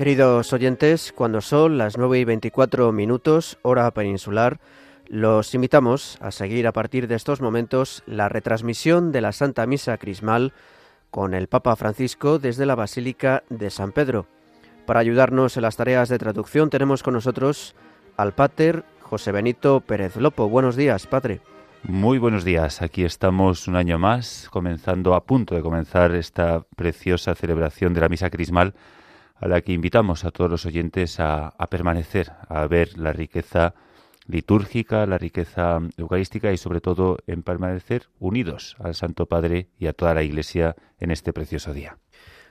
Queridos oyentes, cuando son las 9 y 24 minutos, hora peninsular, los invitamos a seguir a partir de estos momentos la retransmisión de la Santa Misa Crismal con el Papa Francisco desde la Basílica de San Pedro. Para ayudarnos en las tareas de traducción tenemos con nosotros al Pater José Benito Pérez Lopo. Buenos días, Padre. Muy buenos días. Aquí estamos un año más, comenzando a punto de comenzar esta preciosa celebración de la Misa Crismal a la que invitamos a todos los oyentes a, permanecer, a ver la riqueza litúrgica, la riqueza eucarística y sobre todo en permanecer unidos al Santo Padre y a toda la Iglesia en este precioso día.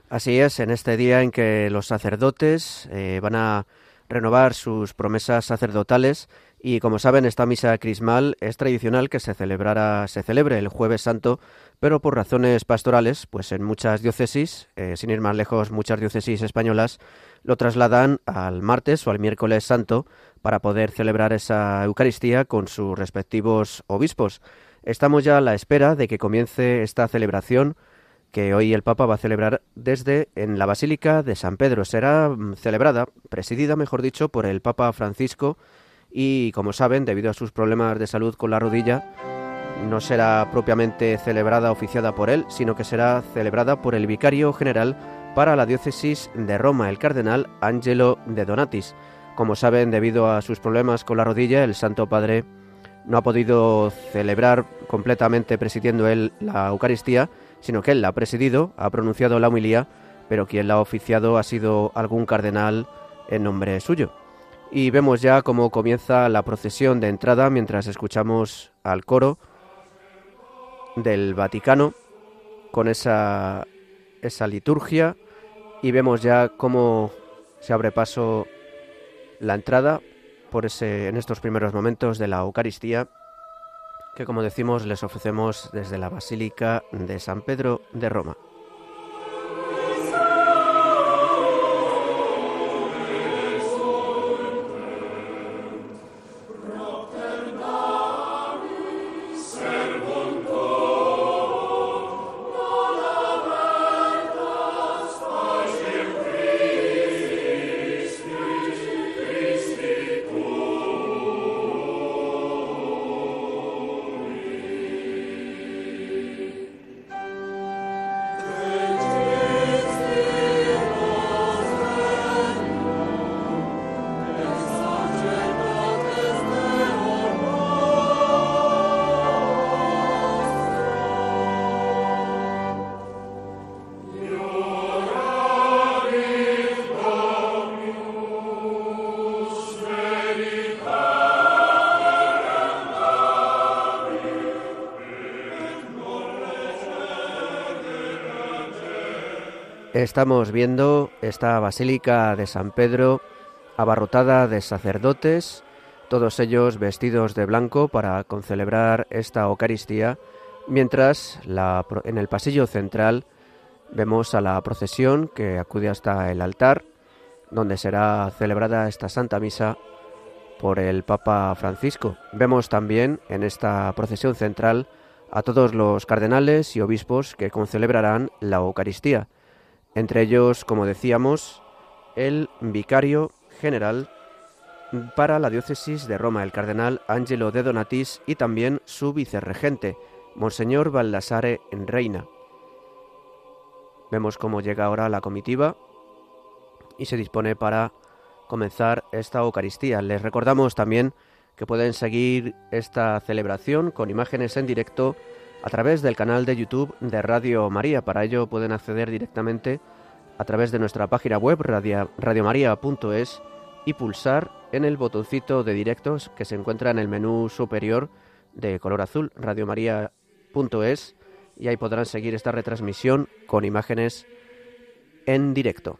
Así es, en este día en que los sacerdotes eh, van a renovar sus promesas sacerdotales y como saben esta misa crismal es tradicional que se celebrara se celebre el jueves santo pero por razones pastorales, pues en muchas diócesis, eh, sin ir más lejos, muchas diócesis españolas lo trasladan al martes o al miércoles santo para poder celebrar esa Eucaristía con sus respectivos obispos. Estamos ya a la espera de que comience esta celebración que hoy el Papa va a celebrar desde en la Basílica de San Pedro. Será mm, celebrada, presidida, mejor dicho, por el Papa Francisco y, como saben, debido a sus problemas de salud con la rodilla, no será propiamente celebrada oficiada por él, sino que será celebrada por el vicario general para la diócesis de Roma, el cardenal Angelo de Donatis. Como saben, debido a sus problemas con la rodilla, el Santo Padre no ha podido celebrar completamente presidiendo él la Eucaristía, sino que él la ha presidido, ha pronunciado la humilía, pero quien la ha oficiado ha sido algún cardenal en nombre suyo. Y vemos ya cómo comienza la procesión de entrada mientras escuchamos al coro del Vaticano con esa, esa liturgia y vemos ya cómo se abre paso la entrada por ese, en estos primeros momentos de la Eucaristía que como decimos les ofrecemos desde la Basílica de San Pedro de Roma. Estamos viendo esta Basílica de San Pedro abarrotada de sacerdotes, todos ellos vestidos de blanco para concelebrar esta Eucaristía, mientras en el pasillo central vemos a la procesión que acude hasta el altar, donde será celebrada esta Santa Misa por el Papa Francisco. Vemos también en esta procesión central a todos los cardenales y obispos que concelebrarán la Eucaristía entre ellos, como decíamos, el vicario general para la diócesis de Roma, el cardenal Angelo de Donatis, y también su vicerregente, Monseñor Baldassare Reina. Vemos cómo llega ahora la comitiva y se dispone para comenzar esta Eucaristía. Les recordamos también que pueden seguir esta celebración con imágenes en directo a través del canal de YouTube de Radio María. Para ello pueden acceder directamente a través de nuestra página web radiomaria.es y pulsar en el botoncito de directos que se encuentra en el menú superior de color azul radiomaria.es y ahí podrán seguir esta retransmisión con imágenes en directo.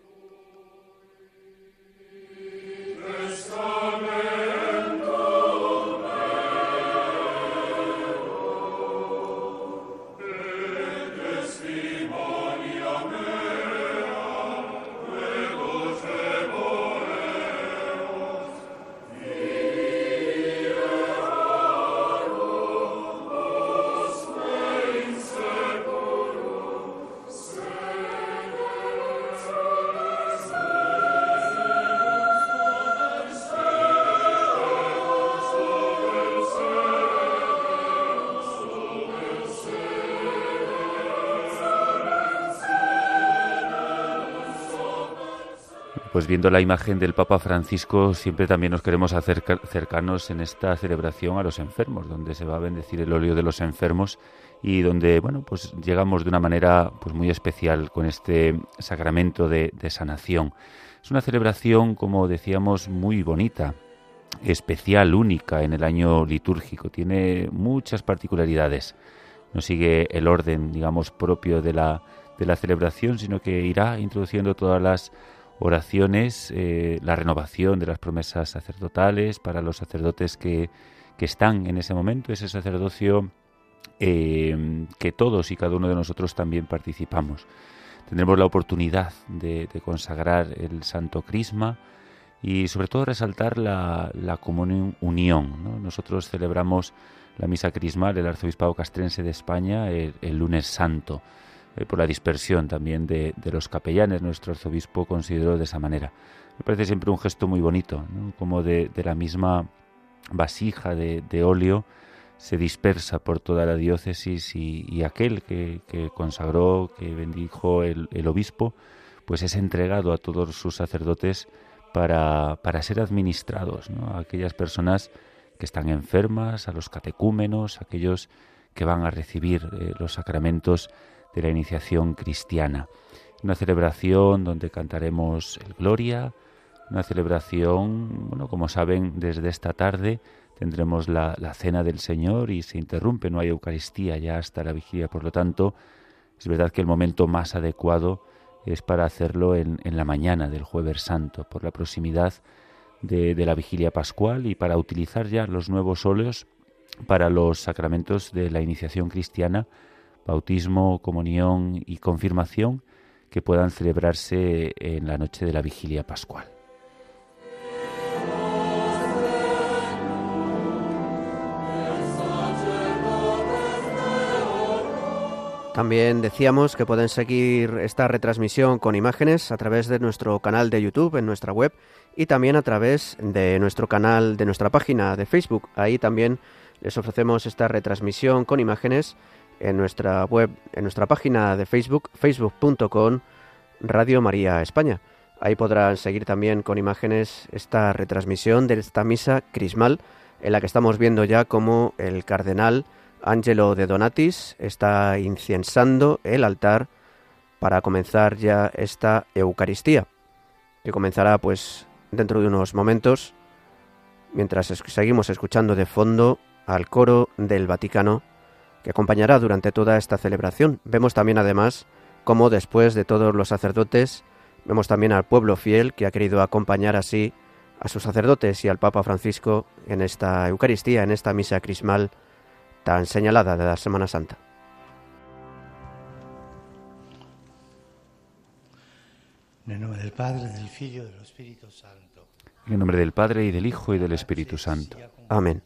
Pues viendo la imagen del Papa Francisco, siempre también nos queremos hacer cercanos en esta celebración a los enfermos, donde se va a bendecir el óleo de los enfermos y donde, bueno, pues llegamos de una manera pues muy especial con este sacramento de, de sanación. Es una celebración, como decíamos, muy bonita, especial, única en el año litúrgico. Tiene muchas particularidades. No sigue el orden, digamos, propio de la, de la celebración, sino que irá introduciendo todas las oraciones, eh, la renovación de las promesas sacerdotales para los sacerdotes que, que están en ese momento, ese sacerdocio eh, que todos y cada uno de nosotros también participamos. Tendremos la oportunidad de, consagrar el Santo Crisma y sobre todo resaltar la, la comunión unión. Nosotros celebramos la misa crismal del arzobispado castrense de España el lunes santo. Eh, por la dispersión también de, los capellanes. Nuestro arzobispo consideró de esa manera. Me parece siempre un gesto muy bonito, como de, la misma vasija de, óleo se dispersa por toda la diócesis y, aquel que, consagró, que bendijo el, obispo, pues es entregado a todos sus sacerdotes para, para ser administrados a aquellas personas que están enfermas, a los catecúmenos, aquellos que van a recibir eh, los sacramentos de la iniciación cristiana. Una celebración donde cantaremos el Gloria, una celebración, bueno, como saben, desde esta tarde tendremos la, cena del Señor y se interrumpe, no hay Eucaristía ya hasta la vigilia, por lo tanto, es verdad que el momento más adecuado es para hacerlo en, la mañana del jueves santo, por la proximidad de, de, la vigilia pascual y para utilizar ya los nuevos óleos para los sacramentos de la iniciación cristiana bautismo, comunión y confirmación que puedan celebrarse en la noche de la vigilia pascual. También decíamos que pueden seguir esta retransmisión con imágenes a través de nuestro canal de YouTube en nuestra web y también a través de nuestro canal de nuestra página de Facebook. Ahí también les ofrecemos esta retransmisión con imágenes en nuestra web, en nuestra página de Facebook, facebook.com Radio María España. Ahí podrán seguir también con imágenes esta retransmisión de esta misa crismal en la que estamos viendo ya cómo el cardenal Angelo de Donatis está incensando el altar para comenzar ya esta Eucaristía, que comenzará pues dentro de unos momentos, mientras seguimos escuchando de fondo al coro del Vaticano que acompañará durante toda esta celebración. Vemos también además cómo después de todos los sacerdotes, vemos también al pueblo fiel que ha querido acompañar así a sus sacerdotes y al Papa Francisco en esta Eucaristía, en esta misa crismal tan señalada de la Semana Santa. En el nombre del Padre, del Hijo y del Espíritu Santo. En el nombre del Padre y del Hijo y del Espíritu Santo. Amén.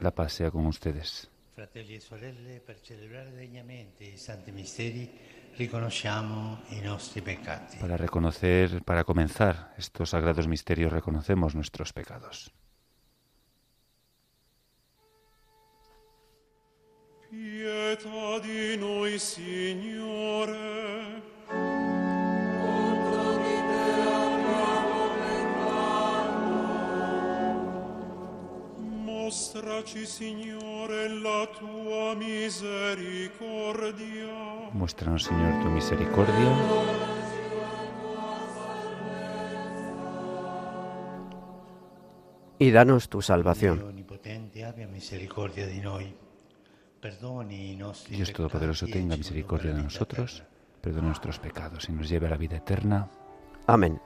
La paz sea con ustedes. Fratelli e sorelle, per celebrare degnamente i santi misteri, riconosciamo i nostri peccati. Para reconocer, para comenzar estos sagrados misterios, reconocemos nuestros pecados. Pietà di noi, Signore. Mostraci, Signore, la tua misericordia. Muéstranos, Señor, tu misericordia. Y danos tu salvación. Dios Todopoderoso, tenga misericordia de nosotros, perdona nuestros pecados y nos lleve a la vida eterna. Amén.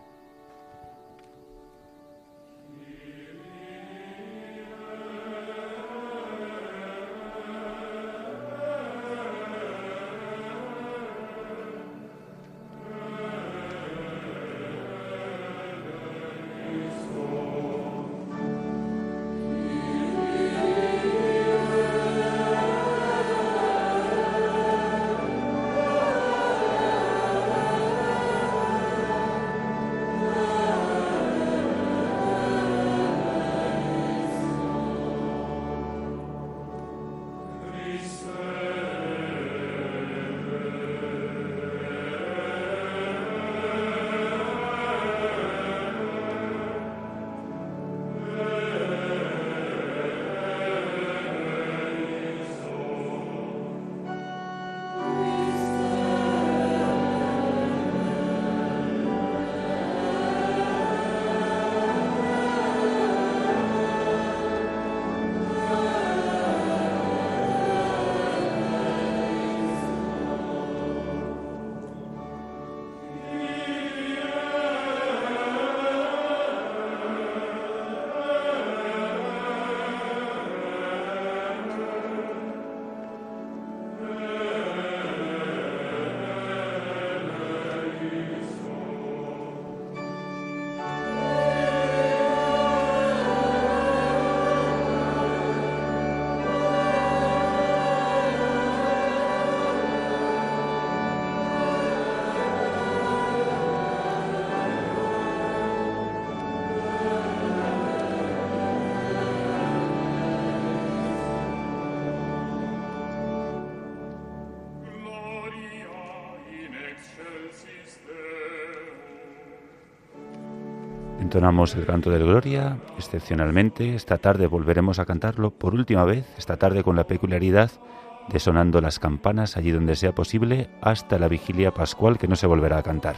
Entonamos el canto del Gloria, excepcionalmente. Esta tarde volveremos a cantarlo por última vez, esta tarde con la peculiaridad de sonando las campanas allí donde sea posible hasta la vigilia pascual que no se volverá a cantar.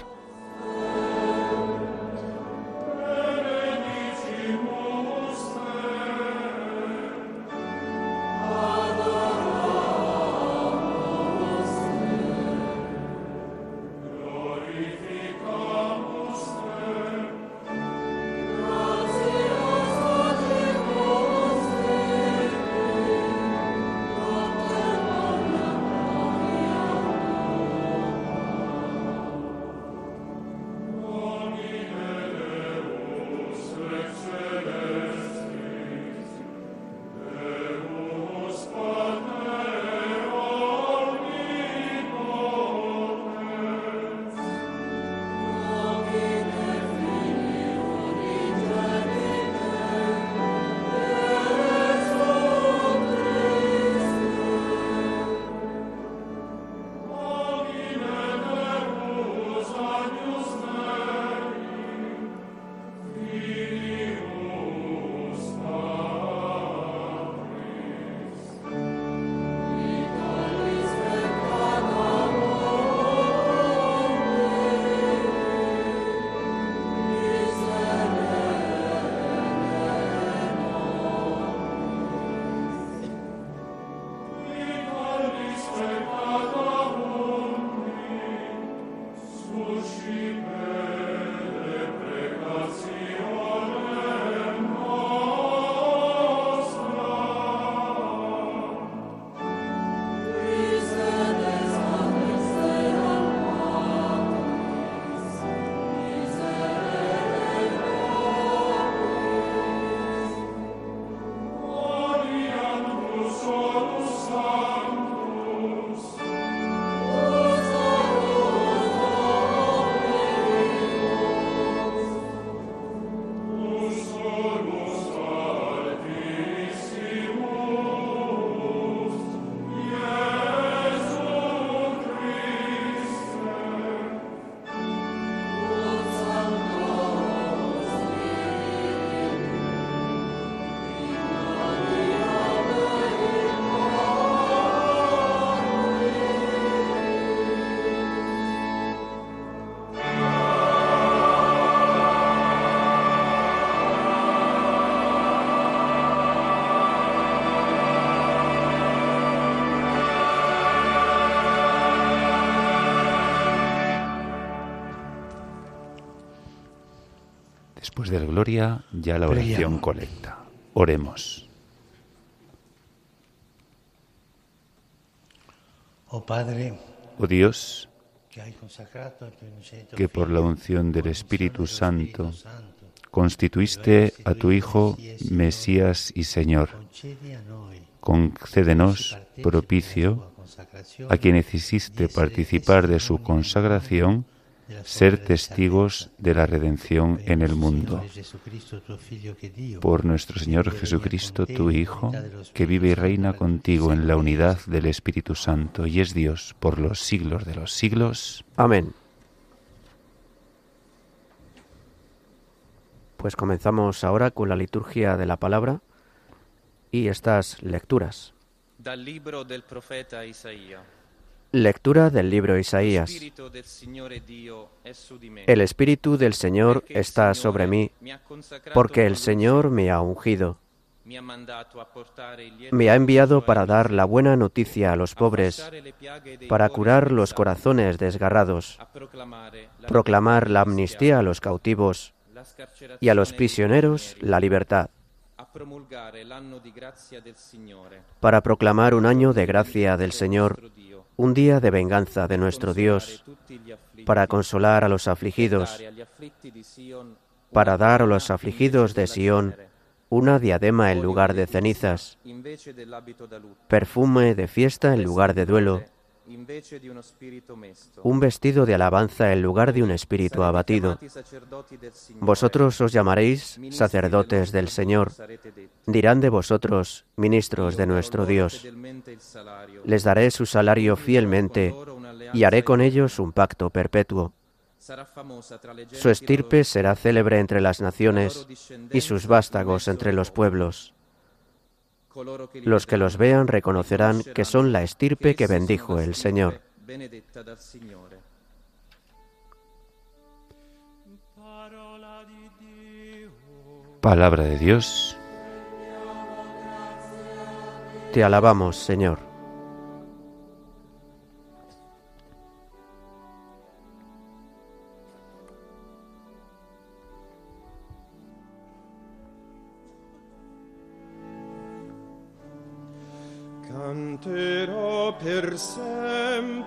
Después del Gloria, ya la oración colecta. Oremos. Oh Padre, Oh Dios, que por la unción del Espíritu Santo constituiste a tu Hijo Mesías y Señor. Concédenos propicio a quienes hiciste participar de su consagración, ser testigos de la redención en el mundo. Por nuestro Señor Jesucristo, tu Hijo, que vive y reina contigo en la unidad del Espíritu Santo y es Dios por los siglos de los siglos. Amén. Pues comenzamos ahora con la liturgia de la palabra y estas lecturas. Dal libro del profeta Isaia. Lectura del libro Isaías. El Espíritu del Señor está sobre mí, porque el Señor me ha ungido. Me ha enviado para dar la buena noticia a los pobres, para curar los corazones desgarrados, la proclamar la amnistía a los cautivos y a los prisioneros la libertad, Signore, para proclamar un año de gracia del Señor, un día de venganza de nuestro Dios, para consolar a los afligidos, para dar a los afligidos de Sión una diadema en lugar de cenizas, perfume de fiesta en lugar de duelo, un vestido de alabanza en lugar de un espíritu abatido. Vosotros os llamaréis sacerdotes del Señor. Dirán de vosotros, ministros de nuestro Dios. Les daré su salario fielmente y haré con ellos un pacto perpetuo. Su estirpe será célebre entre las naciones y sus vástagos entre los pueblos. Los que los vean reconocerán que son la estirpe que bendijo el Señor. Palabra de Dios. Te alabamos, Señor. Canterò per del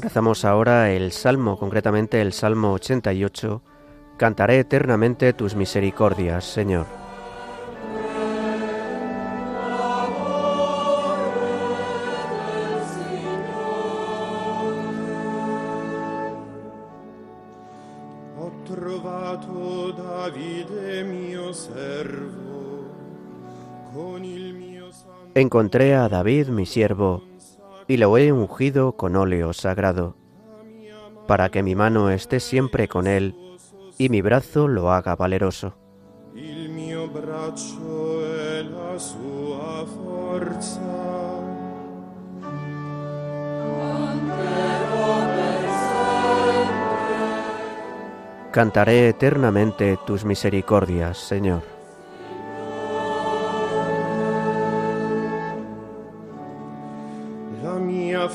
Rezamos ahora el Salmo, concretamente el Salmo 88. Cantaré eternamente tus misericordias, Señor. Encontré a David, mi siervo, y lo he ungido con óleo sagrado, para que mi mano esté siempre con él y mi brazo lo haga valeroso. Cantaré eternamente tus misericordias, Señor.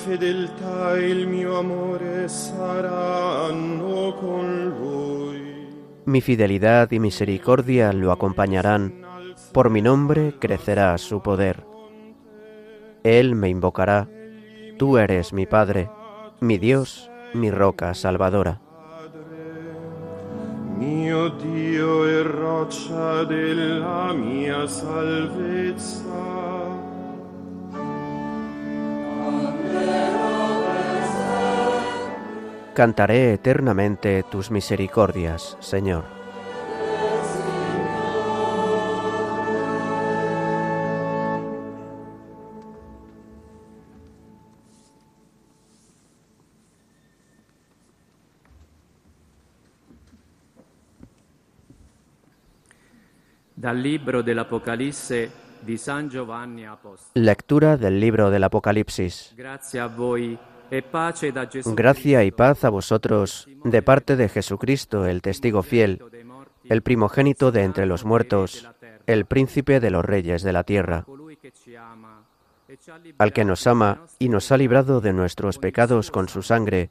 Fedeltà e il mio amore saranno con lui. Mi fidelidad y misericordia lo acompañarán, por mi nombre crecerá su poder. Él me invocará, tú eres mi Padre, mi Dios, mi roca salvadora. Mio Dio e roccia della mia salvezza. Cantaré eternamente tus misericordias, Señor. Dal libro dell'Apocalisse Lectura del libro del Apocalipsis. E Gracia y paz a vosotros de parte de Jesucristo, el testigo fiel, el primogénito de entre los muertos, el príncipe de los reyes de la tierra, e al que nos ama y nos ha librado de nuestros pecados con su sangre,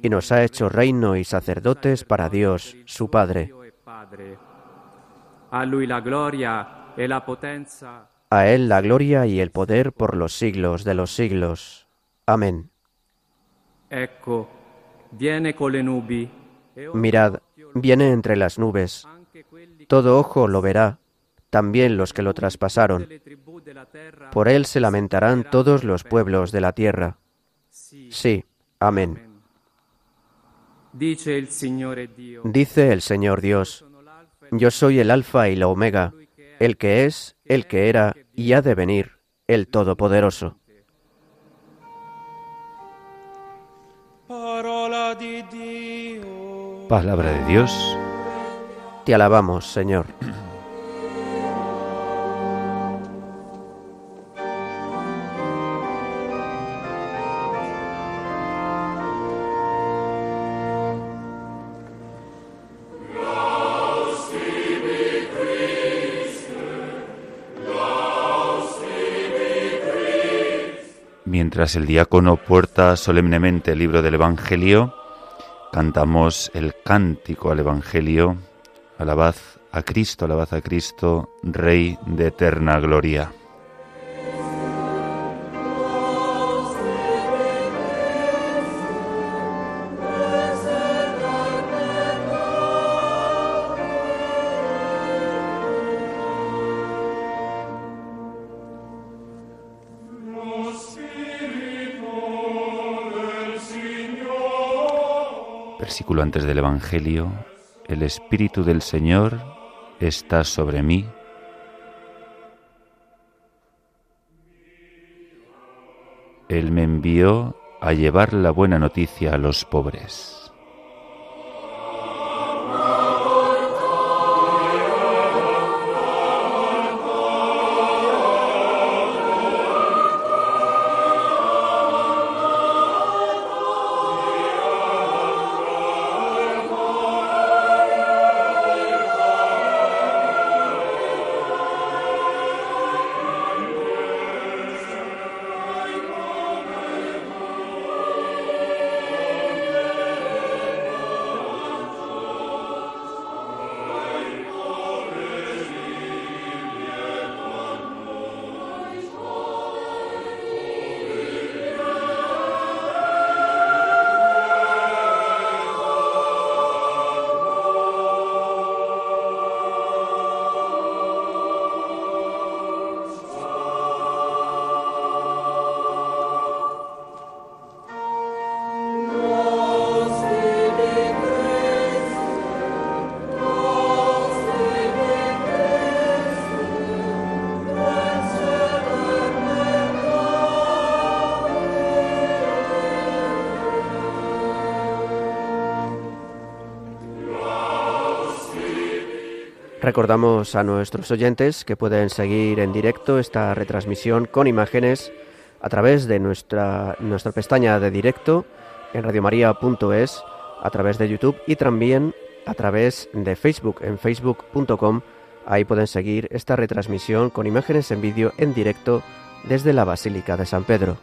y nos ha hecho reino y sacerdotes para Dios, su Padre. E. A lui la gloria la potenza A Él la gloria y el poder por los siglos de los siglos. Amén. Ecco, viene con le nubi e Mirad, viene entre las nubes. Todo ojo lo verá, también los que lo traspasaron. Por él se lamentarán todos los pueblos de la tierra. Sí, amén. Dice el Señor Dios, yo soy el alfa y la omega, el que es, el que era y ha de venir, el Todopoderoso. Palabra de Dios. Te alabamos, Señor. Mientras el diácono porta solemnemente el libro del Evangelio, cantamos el cántico al Evangelio. Alabad a Cristo, alabad a Cristo, Rey de eterna gloria. Versículo antes del Evangelio. El Espíritu del Señor está sobre mí. Él me envió a llevar la buena noticia a los pobres. Recordamos a nuestros oyentes que pueden seguir en directo esta retransmisión con imágenes a través de nuestra, nuestra pestaña de directo en radiomaria.es, a través de YouTube y también a través de Facebook en facebook.com. Ahí pueden seguir esta retransmisión con imágenes en vídeo en directo desde la Basílica de San Pedro.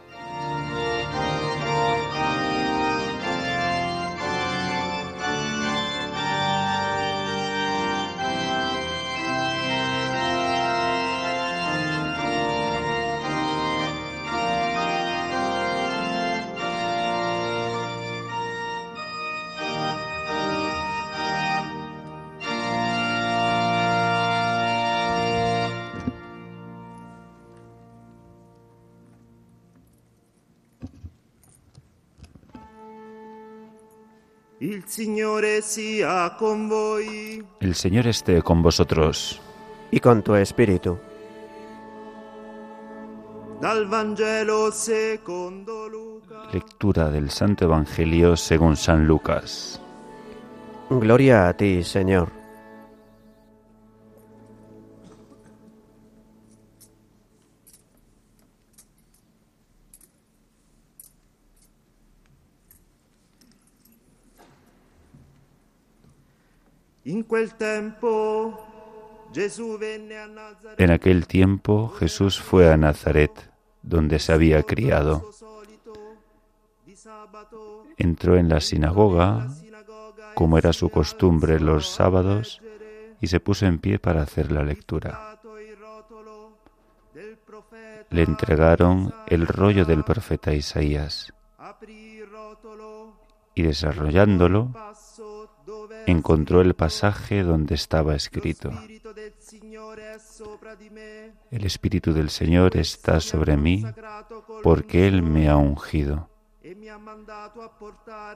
El Señor esté con vosotros. Y con tu espíritu. Lectura del Santo Evangelio según San Lucas. Gloria a ti, Señor. En aquel tiempo Jesús fue a Nazaret, donde se había criado. Entró en la sinagoga, como era su costumbre los sábados, y se puso en pie para hacer la lectura. Le entregaron el rollo del profeta Isaías, y desarrollándolo, encontró el pasaje donde estaba escrito, El Espíritu del Señor está sobre mí, porque Él me ha ungido. e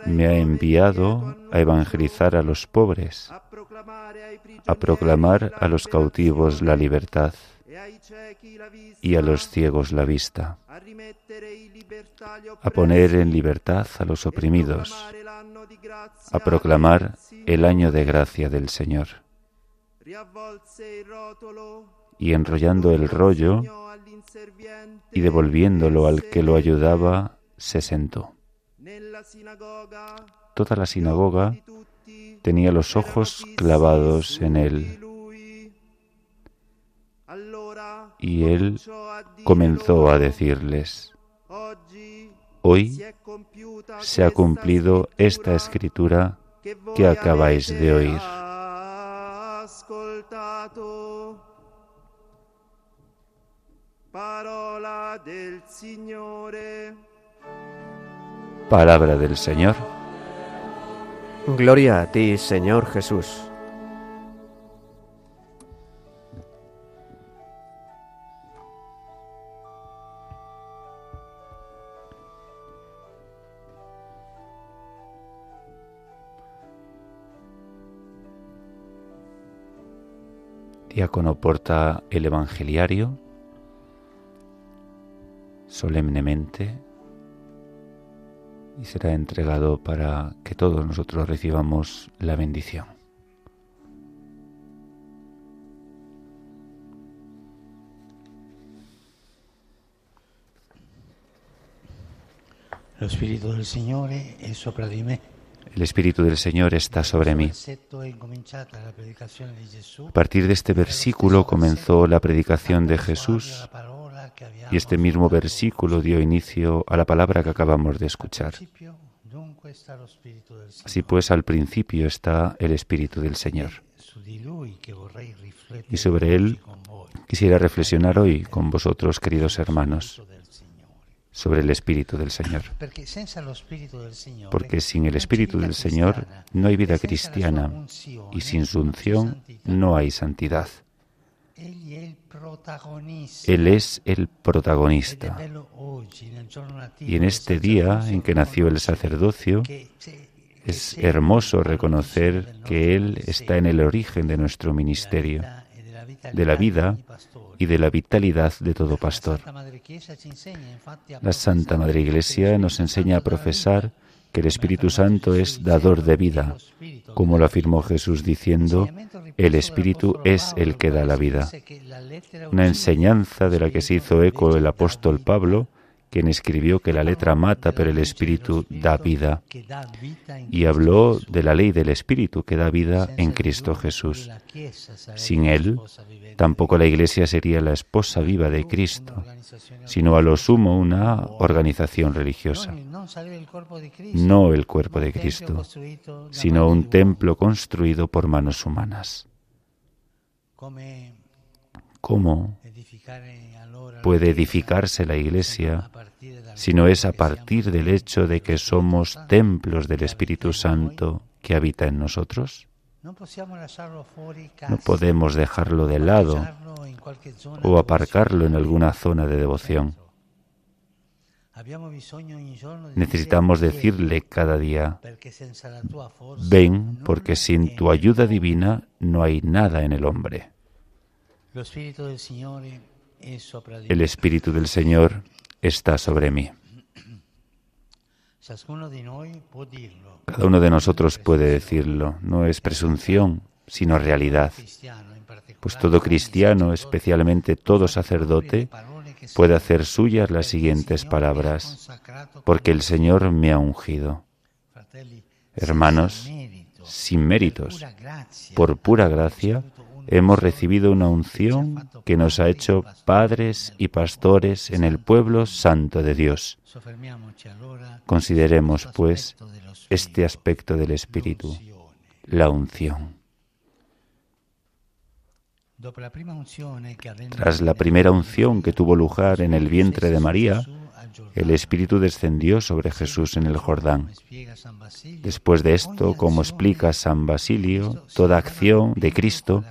Me ha enviado a evangelizar a los pobres, a proclamar a los cautivos la libertad e y a los ciegos la vista, a poner en libertad a los oprimidos, di grazia a proclamar el año de gracia del Señor. riavvolse il rotolo Y enrollando el rollo y devolviéndolo al que lo ayudaba, se sentó. Toda la sinagoga tenía los ojos clavados en él, y él comenzó a decirles, Hoy se ha cumplido esta escritura que acabáis de oír. Parola del Signore. Palabra del Señor. Gloria a ti, Señor Jesús. Diácono porta el Evangeliario solemnemente y será entregado para que todos nosotros recibamos la bendición. Lo Spirito del Signore è sopra di me. El Espíritu del Señor está sobre mí. A partir de este versículo comenzó la predicación de Jesús y este mismo versículo dio inicio a la palabra que acabamos de escuchar. Así pues, al principio está el Espíritu del Señor. Y sobre él quisiera reflexionar hoy con vosotros, queridos hermanos sobre el Espíritu del Señor. Porque sin el Espíritu del Señor no hay vida cristiana y sin su unción no hay santidad. Él es el protagonista. Y en este día en que nació el sacerdocio, es hermoso reconocer que Él está en el origen de nuestro ministerio, de la vida y de la vitalidad de todo pastor. La Santa Madre Iglesia nos enseña a profesar que el Espíritu Santo es dador de vida, como lo afirmó Jesús diciendo, el Espíritu es el que da la vida. Una enseñanza de la que se hizo eco el apóstol Pablo, quien escribió que la letra mata, pero el Espíritu da vida. Y habló de la ley del Espíritu que da vida en Cristo Jesús. Sin Él, tampoco la Iglesia sería la esposa viva de Cristo, sino a lo sumo una organización religiosa. No el cuerpo de Cristo, sino un templo construido por manos humanas. ¿Cómo puede edificarse la Iglesia si no es a partir del hecho de que somos templos del Espíritu Santo que habita en nosotros? No podemos dejarlo de lado o aparcarlo en alguna zona de devoción. Necesitamos decirle cada día, ven porque sin tu ayuda divina no hay nada en el hombre. El Espíritu del Señor está sobre mí. Cada uno de nosotros puede decirlo, no es presunción, sino realidad. Pues todo cristiano, especialmente todo sacerdote, puede hacer suyas las siguientes palabras, porque el Señor me ha ungido. Hermanos, sin méritos, por pura gracia, hemos recibido una unción que nos ha hecho padres y pastores en el pueblo santo de Dios. Consideremos, pues, este aspecto del Espíritu, la unción. Tras la primera unción que tuvo lugar en el vientre de María, el Espíritu descendió sobre Jesús en el Jordán. Después de esto, como explica San Basilio, toda acción de Cristo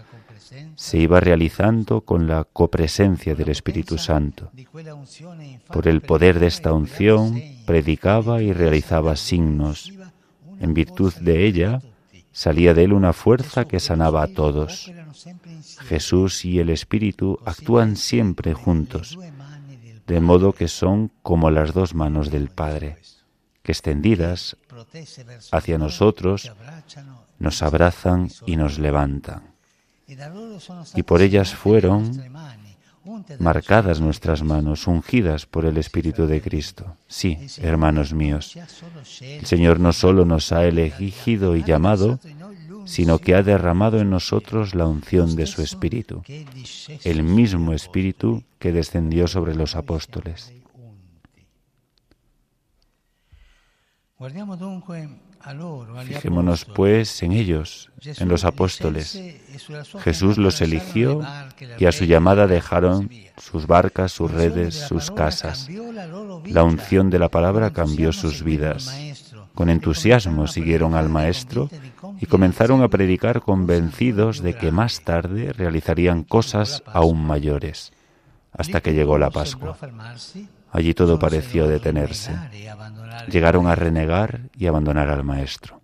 se iba realizando con la copresencia del Espíritu Santo. Por el poder de esta unción, predicaba y realizaba signos. En virtud de ella, salía de él una fuerza que sanaba a todos. Jesús y el Espíritu actúan siempre juntos, de modo que son como las dos manos del Padre, que extendidas hacia nosotros nos abrazan y nos levantan y por ellas fueron marcadas nuestras manos, ungidas por el Espíritu de Cristo. Sí, hermanos míos, el Señor no solo nos ha elegido y llamado, sino que ha derramado en nosotros la unción de su Espíritu, el mismo Espíritu que descendió sobre los apóstoles. Fijémonos pues en ellos, en los apóstoles. Jesús los eligió y a su llamada dejaron sus barcas, sus redes, sus casas. La unción de la palabra cambió sus vidas. Con entusiasmo siguieron al Maestro y comenzaron a predicar convencidos de que más tarde realizarían cosas aún mayores, hasta que llegó la Pascua. Allí todo pareció detenerse. Llegaron a renegar y abandonar al Maestro.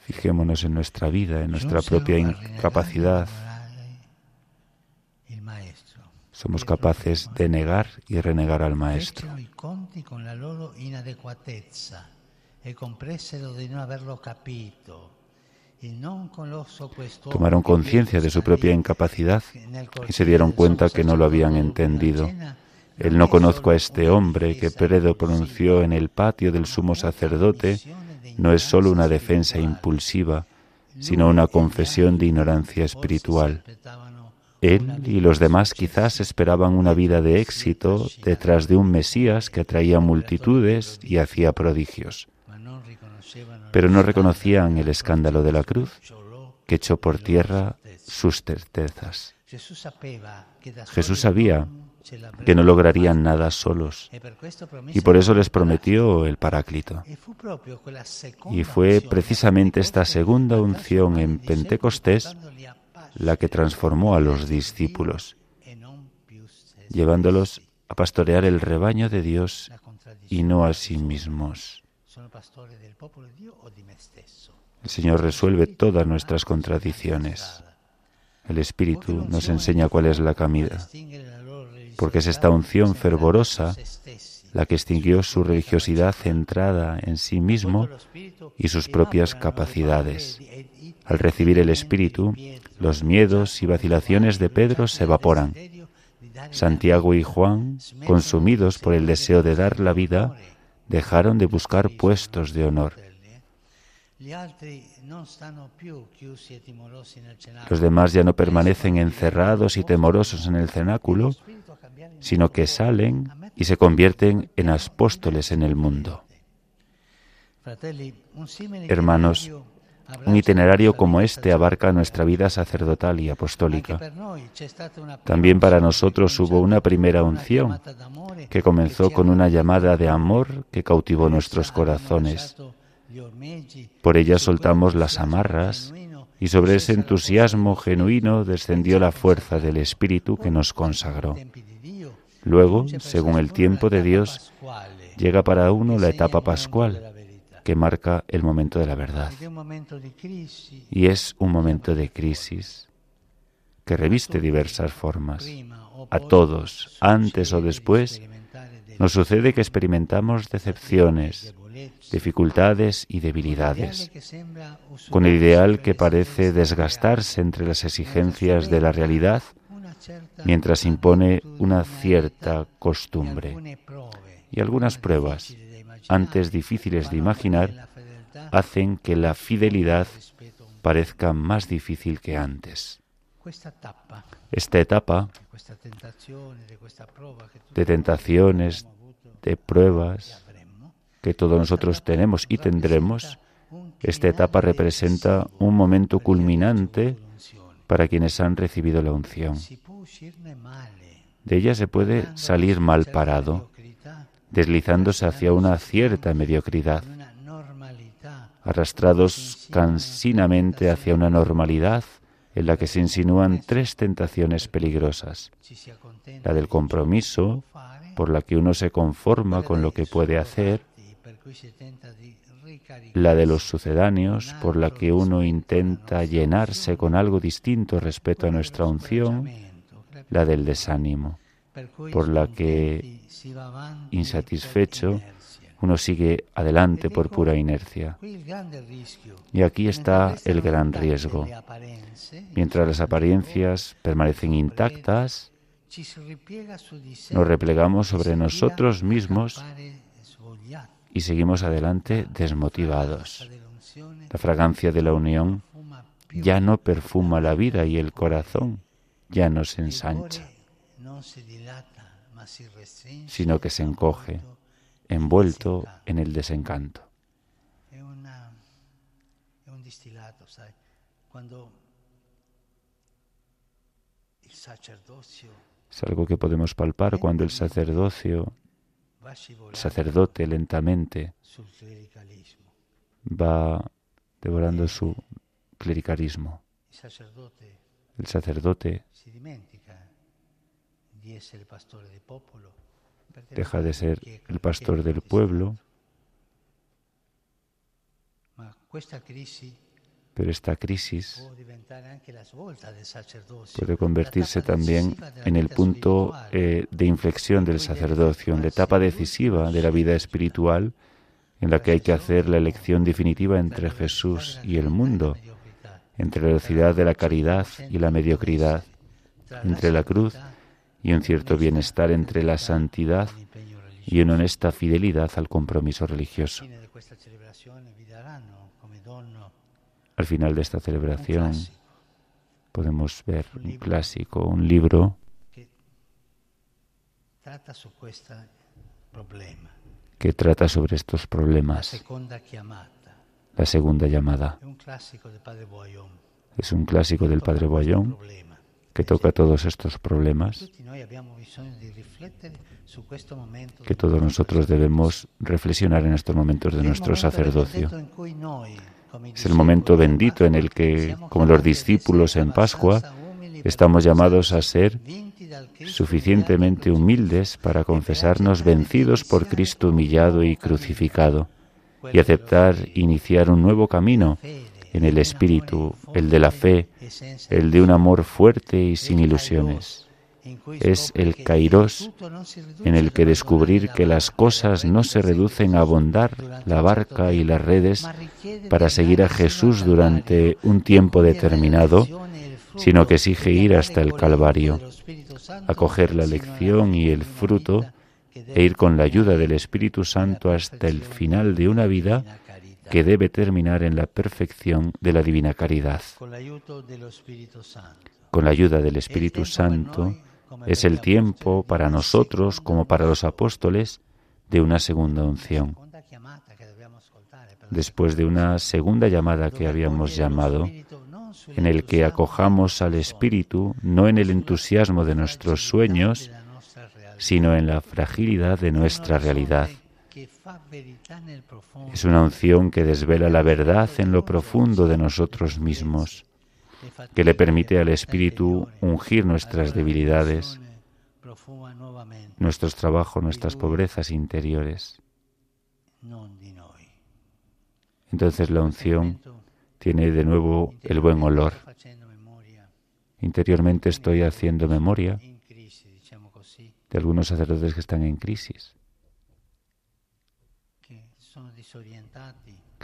Fijémonos en nuestra vida, en nuestra propia incapacidad. Somos capaces de negar y renegar al Maestro. Tomaron conciencia de su propia incapacidad y se dieron cuenta que no lo habían entendido. El no conozco a este hombre que Peredo pronunció en el patio del sumo sacerdote no es sólo una defensa impulsiva, sino una confesión de ignorancia espiritual. Él y los demás quizás esperaban una vida de éxito detrás de un Mesías que atraía multitudes y hacía prodigios pero no reconocían el escándalo de la cruz que echó por tierra sus certezas. Jesús sabía que no lograrían nada solos y por eso les prometió el Paráclito. Y fue precisamente esta segunda unción en Pentecostés la que transformó a los discípulos, llevándolos a pastorear el rebaño de Dios y no a sí mismos. El Señor resuelve todas nuestras contradicciones. El Espíritu nos enseña cuál es la camida, porque es esta unción fervorosa la que extinguió su religiosidad centrada en sí mismo y sus propias capacidades. Al recibir el Espíritu, los miedos y vacilaciones de Pedro se evaporan. Santiago y Juan, consumidos por el deseo de dar la vida, dejaron de buscar puestos de honor. Los demás ya no permanecen encerrados y temorosos en el cenáculo, sino que salen y se convierten en apóstoles en el mundo. Hermanos, un itinerario como este abarca nuestra vida sacerdotal y apostólica. También para nosotros hubo una primera unción que comenzó con una llamada de amor que cautivó nuestros corazones. Por ella soltamos las amarras y sobre ese entusiasmo genuino descendió la fuerza del Espíritu que nos consagró. Luego, según el tiempo de Dios, llega para uno la etapa pascual, que marca el momento de la verdad. Y es un momento de crisis que reviste diversas formas. A todos, antes o después, nos sucede que experimentamos decepciones, dificultades y debilidades, con el ideal que parece desgastarse entre las exigencias de la realidad mientras impone una cierta costumbre. Y algunas pruebas, antes difíciles de imaginar, hacen que la fidelidad parezca más difícil que antes. Esta etapa de tentaciones, de pruebas que todos nosotros tenemos y tendremos, esta etapa representa un momento culminante para quienes han recibido la unción. De ella se puede salir mal parado, deslizándose hacia una cierta mediocridad, arrastrados cansinamente hacia una normalidad en la que se insinúan tres tentaciones peligrosas. La del compromiso, por la que uno se conforma con lo que puede hacer, la de los sucedáneos, por la que uno intenta llenarse con algo distinto respecto a nuestra unción, la del desánimo, por la que, insatisfecho, uno sigue adelante por pura inercia. Y aquí está el gran riesgo. Mientras las apariencias permanecen intactas, nos replegamos sobre nosotros mismos y seguimos adelante desmotivados. La fragancia de la unión ya no perfuma la vida y el corazón ya no se ensancha, sino que se encoge envuelto en el desencanto. Es algo que podemos palpar cuando el sacerdocio, el sacerdote lentamente va devorando su clericalismo. El sacerdote deja de ser el pastor del pueblo. Pero esta crisis puede convertirse también en el punto eh, de inflexión del sacerdocio, en la etapa decisiva de la vida espiritual en la que hay que hacer la elección definitiva entre Jesús y el mundo, entre la velocidad de la caridad y la mediocridad, entre la cruz y un cierto bienestar, entre la santidad y una honesta fidelidad al compromiso religioso. Al final de esta celebración podemos ver un clásico, un libro que trata sobre estos problemas. La segunda llamada. Es un clásico del Padre Boyon que toca todos estos problemas, que todos nosotros debemos reflexionar en estos momentos de nuestro sacerdocio. Es el momento bendito en el que, como los discípulos en Pascua, estamos llamados a ser suficientemente humildes para confesarnos vencidos por Cristo humillado y crucificado y aceptar iniciar un nuevo camino en el espíritu, el de la fe, el de un amor fuerte y sin ilusiones. Es el kairos en el que descubrir que las cosas no se reducen a abondar la barca y las redes para seguir a Jesús durante un tiempo determinado, sino que exige ir hasta el Calvario, acoger la lección y el fruto e ir con la ayuda del Espíritu Santo hasta el final de una vida que debe terminar en la perfección de la divina caridad. Con la ayuda del Espíritu Santo es el tiempo para nosotros como para los apóstoles de una segunda unción. Después de una segunda llamada que habíamos llamado, en el que acojamos al Espíritu no en el entusiasmo de nuestros sueños, sino en la fragilidad de nuestra realidad es una unción que desvela la verdad en lo profundo de nosotros mismos, que le permite al Espíritu ungir nuestras debilidades, nuestros trabajos, nuestras pobrezas interiores. Entonces la unción tiene de nuevo el buen olor. Interiormente estoy haciendo memoria de algunos sacerdotes que están en crisis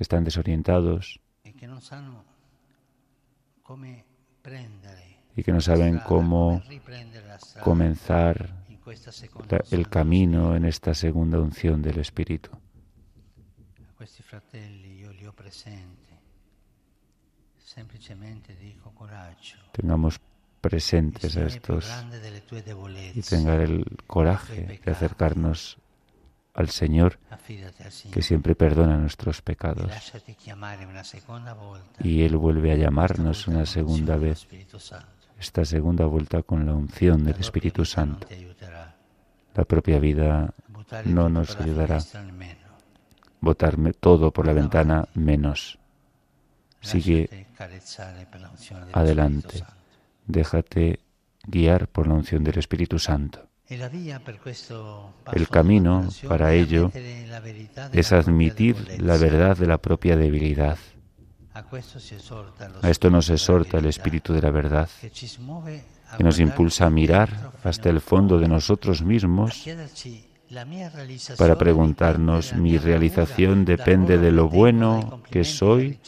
que están desorientados y que no saben cómo comenzar el camino en esta segunda unción del Espíritu. Tengamos presentes a estos y tengan el coraje de acercarnos al Señor que siempre perdona nuestros pecados. Y Él vuelve a llamarnos una segunda vez, esta segunda vuelta con la unción del Espíritu Santo. La propia vida no nos ayudará. Botarme todo por la ventana menos. Sigue adelante. Déjate guiar por la unción del Espíritu Santo. El camino para ello es admitir la verdad de la propia debilidad. A esto nos exhorta el Espíritu de la verdad, que nos impulsa a mirar hasta el fondo de nosotros mismos para preguntarnos, ¿mi realización depende de lo bueno que soy,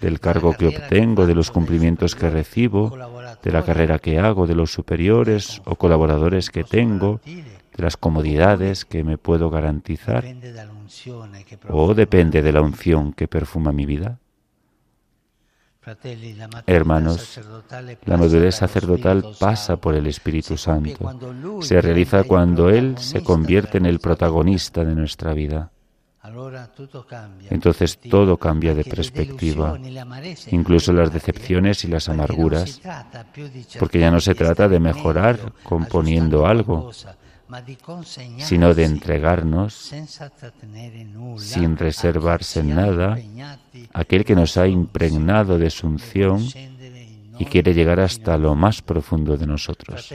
del cargo que obtengo, de los cumplimientos que recibo, de la carrera que hago, de los superiores o colaboradores que tengo, de las comodidades que me puedo garantizar? ¿O depende de la unción que perfuma mi vida? Hermanos, la madurez sacerdotal pasa por el Espíritu Santo. Se realiza cuando Él se convierte en el protagonista de nuestra vida. Entonces todo cambia de perspectiva, incluso las decepciones y las amarguras, porque ya no se trata de mejorar componiendo algo, sino de entregarnos sin reservarse en nada aquel que nos ha impregnado de su unción y quiere llegar hasta lo más profundo de nosotros.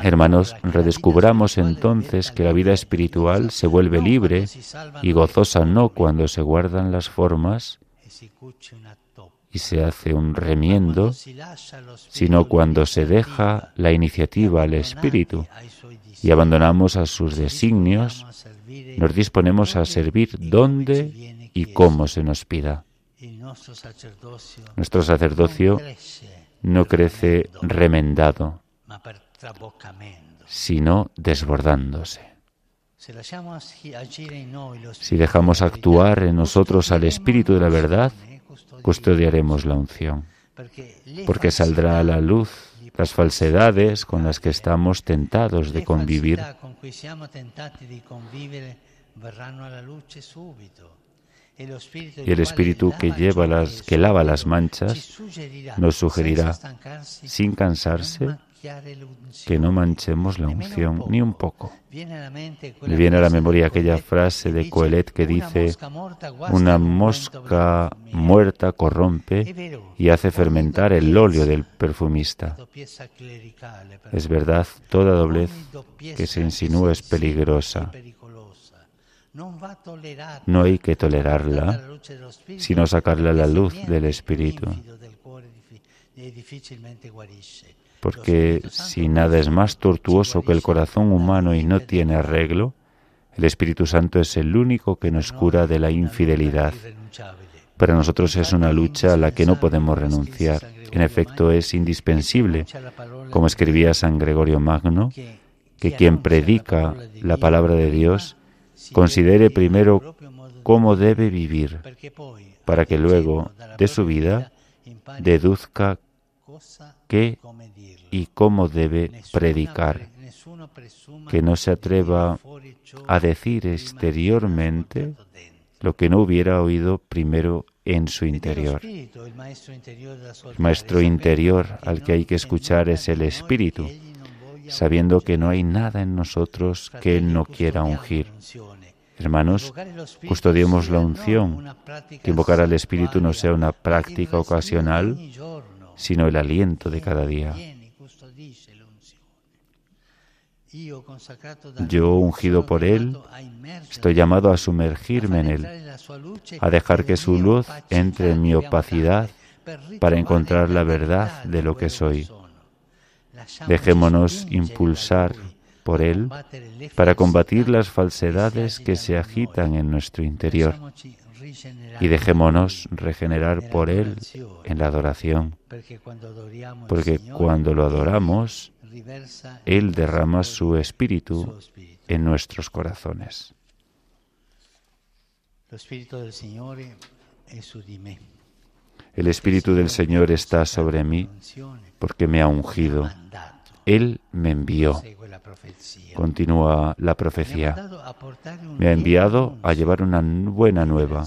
Hermanos, redescubramos entonces que la vida espiritual se vuelve libre y gozosa no cuando se guardan las formas, y se hace un remiendo, sino cuando se deja la iniciativa al Espíritu y abandonamos a sus designios, nos disponemos a servir donde y cómo se nos pida. Nuestro sacerdocio no crece remendado, sino desbordándose. Si dejamos actuar en nosotros al Espíritu de la verdad, custodiaremos la unción, porque saldrá a la luz las falsedades con las que estamos tentados de convivir. Y el espíritu que lleva las que lava las manchas nos sugerirá sin cansarse que no manchemos la unción ni un poco. Me viene a la memoria aquella frase de Coelet que dice, una mosca muerta corrompe y hace fermentar el óleo del perfumista. Es verdad, toda doblez que se insinúa es peligrosa. No hay que tolerarla, sino sacarla a la luz del Espíritu porque si nada es más tortuoso que el corazón humano y no tiene arreglo, el Espíritu Santo es el único que nos cura de la infidelidad. Para nosotros es una lucha a la que no podemos renunciar. En efecto, es indispensable, como escribía San Gregorio Magno, que quien predica la palabra de Dios considere primero cómo debe vivir, para que luego de su vida deduzca qué y cómo debe predicar, que no se atreva a decir exteriormente lo que no hubiera oído primero en su interior. El maestro interior al que hay que escuchar es el Espíritu, sabiendo que no hay nada en nosotros que Él no quiera ungir. Hermanos, custodiemos la unción, que invocar al Espíritu no sea una práctica ocasional, sino el aliento de cada día. Yo, ungido por Él, estoy llamado a sumergirme en Él, a dejar que su luz entre en mi opacidad para encontrar la verdad de lo que soy. Dejémonos impulsar por Él para combatir las falsedades que se agitan en nuestro interior y dejémonos regenerar por Él en la adoración, porque cuando lo adoramos, él derrama su espíritu en nuestros corazones. El Espíritu del Señor está sobre mí porque me ha ungido. Él me envió. Continúa la profecía. Me ha enviado a llevar una buena nueva,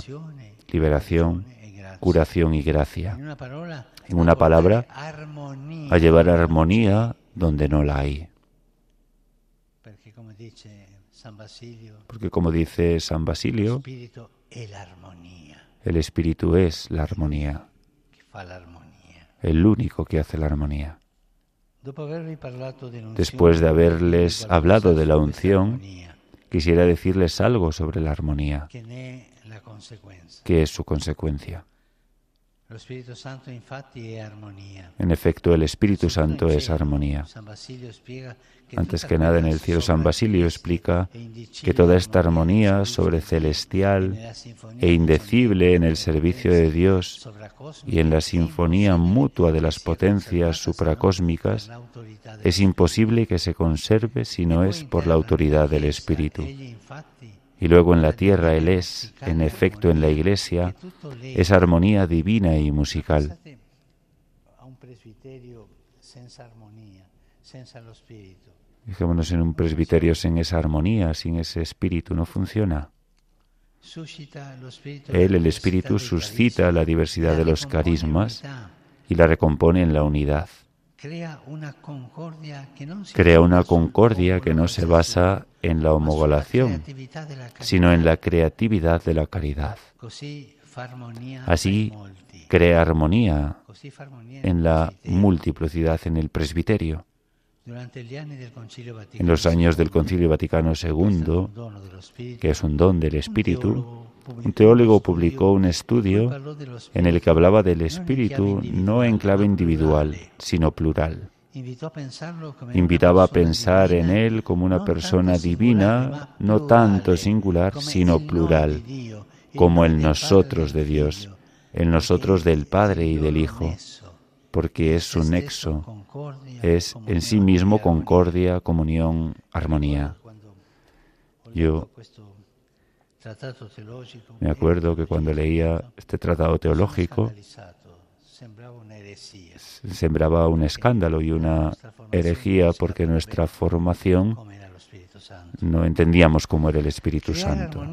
liberación, curación y gracia. En una palabra, a llevar armonía donde no la hay. Porque como dice San Basilio, el Espíritu es la armonía, el único que hace la armonía. Después de haberles hablado de la unción, quisiera decirles algo sobre la armonía, que es su consecuencia. En efecto, el Espíritu Santo es armonía. Antes que nada, en el cielo San Basilio explica que toda esta armonía sobre celestial e indecible en el servicio de Dios y en la sinfonía mutua de las potencias supracósmicas es imposible que se conserve si no es por la autoridad del Espíritu y luego en la tierra Él es, en efecto en la iglesia, esa armonía divina y musical. Dejémonos en un presbiterio sin esa armonía, sin ese espíritu, no funciona. Él, el espíritu, suscita la diversidad de los carismas y la recompone en la unidad crea una concordia que no se basa en la homogolación, sino en la creatividad de la caridad. Así crea armonía en la multiplicidad en el presbiterio. En los años del Concilio Vaticano II, que es un don del Espíritu, un teólogo publicó un estudio en el que hablaba del Espíritu no en clave individual, sino plural. Invitaba a pensar en Él como una persona divina, no tanto singular, sino plural, como el nosotros de Dios, el nosotros del Padre y del Hijo, porque es un nexo, es en sí mismo concordia, comunión, armonía. Yo me acuerdo que cuando leía este tratado teológico sembraba un escándalo y una herejía porque nuestra formación no entendíamos cómo era el Espíritu Santo.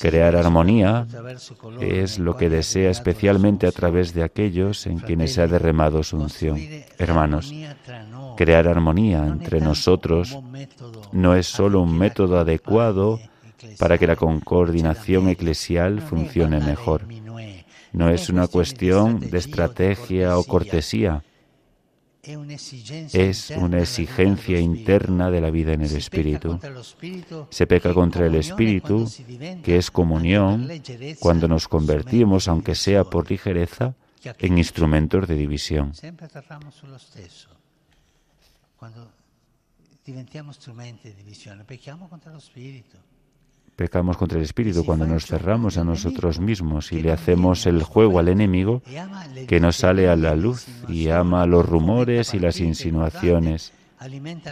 Crear armonía es lo que desea especialmente a través de aquellos en quienes se ha derramado su unción. Hermanos, crear armonía entre nosotros no es solo un método adecuado para que la coordinación eclesial funcione mejor. No es una cuestión de estrategia o cortesía. Es una exigencia interna de la vida en el Espíritu. Se peca contra el Espíritu, que es comunión, cuando nos convertimos, aunque sea por ligereza, en instrumentos de división. Cuando diventiamo strumenti di divisione, pecchiamo contro lo Spirito. Pecamos contra el Espíritu cuando nos cerramos a nosotros mismos y le hacemos el juego al enemigo que nos sale a la luz y ama los rumores y las insinuaciones,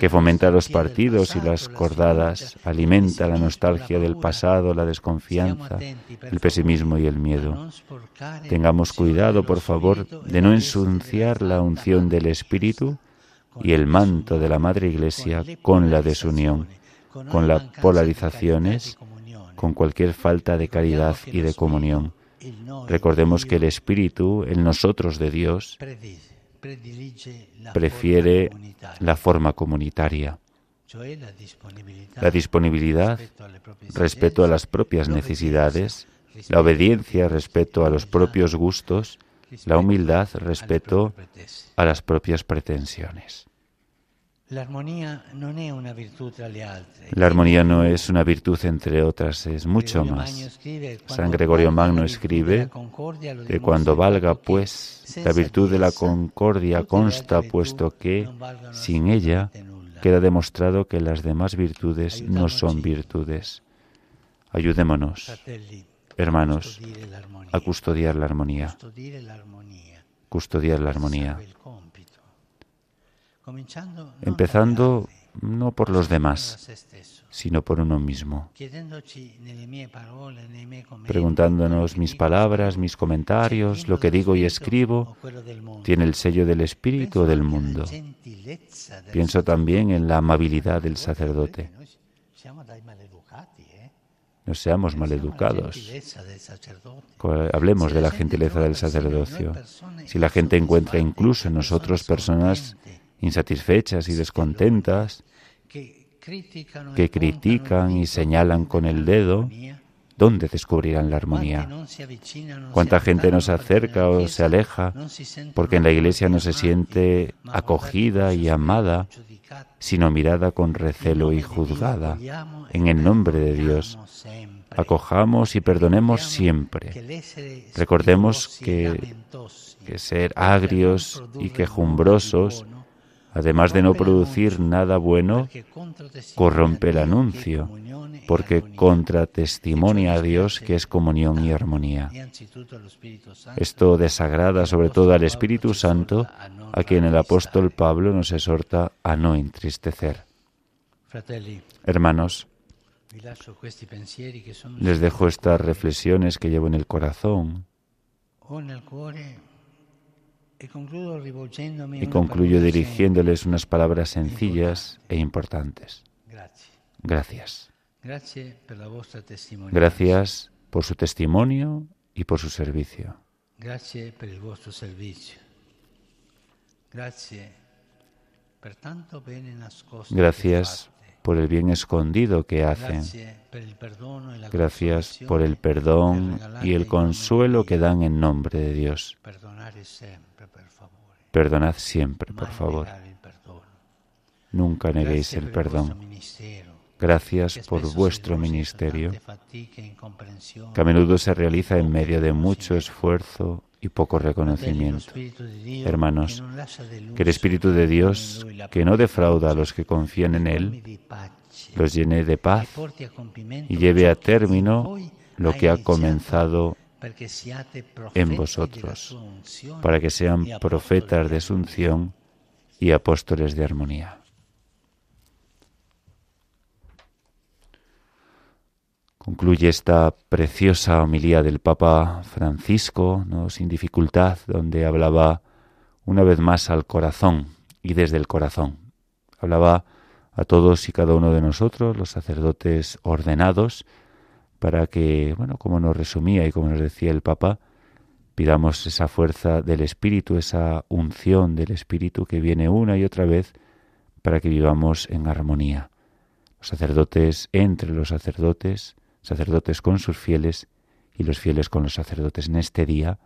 que fomenta los partidos y las cordadas, alimenta la nostalgia del pasado, la desconfianza, el pesimismo y el miedo. Tengamos cuidado, por favor, de no ensuciar la unción del Espíritu y el manto de la Madre Iglesia con la desunión, con las polarizaciones con cualquier falta de caridad y de comunión. Recordemos que el Espíritu, el nosotros de Dios, prefiere la forma comunitaria, la disponibilidad respecto a las propias necesidades, la obediencia respecto a los propios gustos, la humildad respecto a las propias pretensiones. La armonía no es una virtud entre otras, es mucho más. San Gregorio Magno escribe que cuando valga, pues, la virtud de la concordia consta, puesto que, sin ella, queda demostrado que las demás virtudes no son virtudes. Ayudémonos, hermanos, a custodiar la armonía. Custodiar la armonía empezando no por los demás, sino por uno mismo, preguntándonos mis palabras, mis comentarios, lo que digo y escribo, tiene el sello del Espíritu o del mundo. Pienso también en la amabilidad del sacerdote. No seamos maleducados. Hablemos de la gentileza del sacerdocio. Si la gente encuentra incluso en nosotros personas insatisfechas y descontentas, que critican y señalan con el dedo, ¿dónde descubrirán la armonía? ¿Cuánta gente nos acerca o se aleja porque en la iglesia no se siente acogida y amada, sino mirada con recelo y juzgada? En el nombre de Dios, acojamos y perdonemos siempre. Recordemos que, que ser agrios y quejumbrosos además de no producir nada bueno, corrompe el anuncio, porque contratestimonia a Dios que es comunión y armonía. Esto desagrada sobre todo al Espíritu Santo, a quien el apóstol Pablo nos exhorta a no entristecer. Hermanos, les dejo estas reflexiones que llevo en el corazón y concluyo dirigiéndoles unas palabras sencillas e importantes. Gracias. Gracias por su testimonio y por su servicio. Gracias por el bien escondido que hacen. Gracias por el perdón y el consuelo que dan en nombre de Dios. Perdonad siempre, por favor. nunca neguéis el perdón. Gracias por vuestro ministerio, que a menudo se realiza en medio de mucho esfuerzo y poco reconocimiento. Hermanos, que el Espíritu de Dios, que no defrauda a los que confían en Él, los llene de paz y lleve a término lo que ha comenzado en vosotros, para que sean profetas de su y apóstoles de armonía. Concluye esta preciosa homilía del Papa Francisco, ¿no? sin dificultad, donde hablaba una vez más al corazón y desde el corazón. Hablaba a todos y cada uno de nosotros, los sacerdotes ordenados, para que, bueno, como nos resumía y como nos decía el Papa, pidamos esa fuerza del Espíritu, esa unción del Espíritu que viene una y otra vez para que vivamos en armonía. Los sacerdotes entre los sacerdotes, sacerdotes con sus fieles y los fieles con los sacerdotes. En este día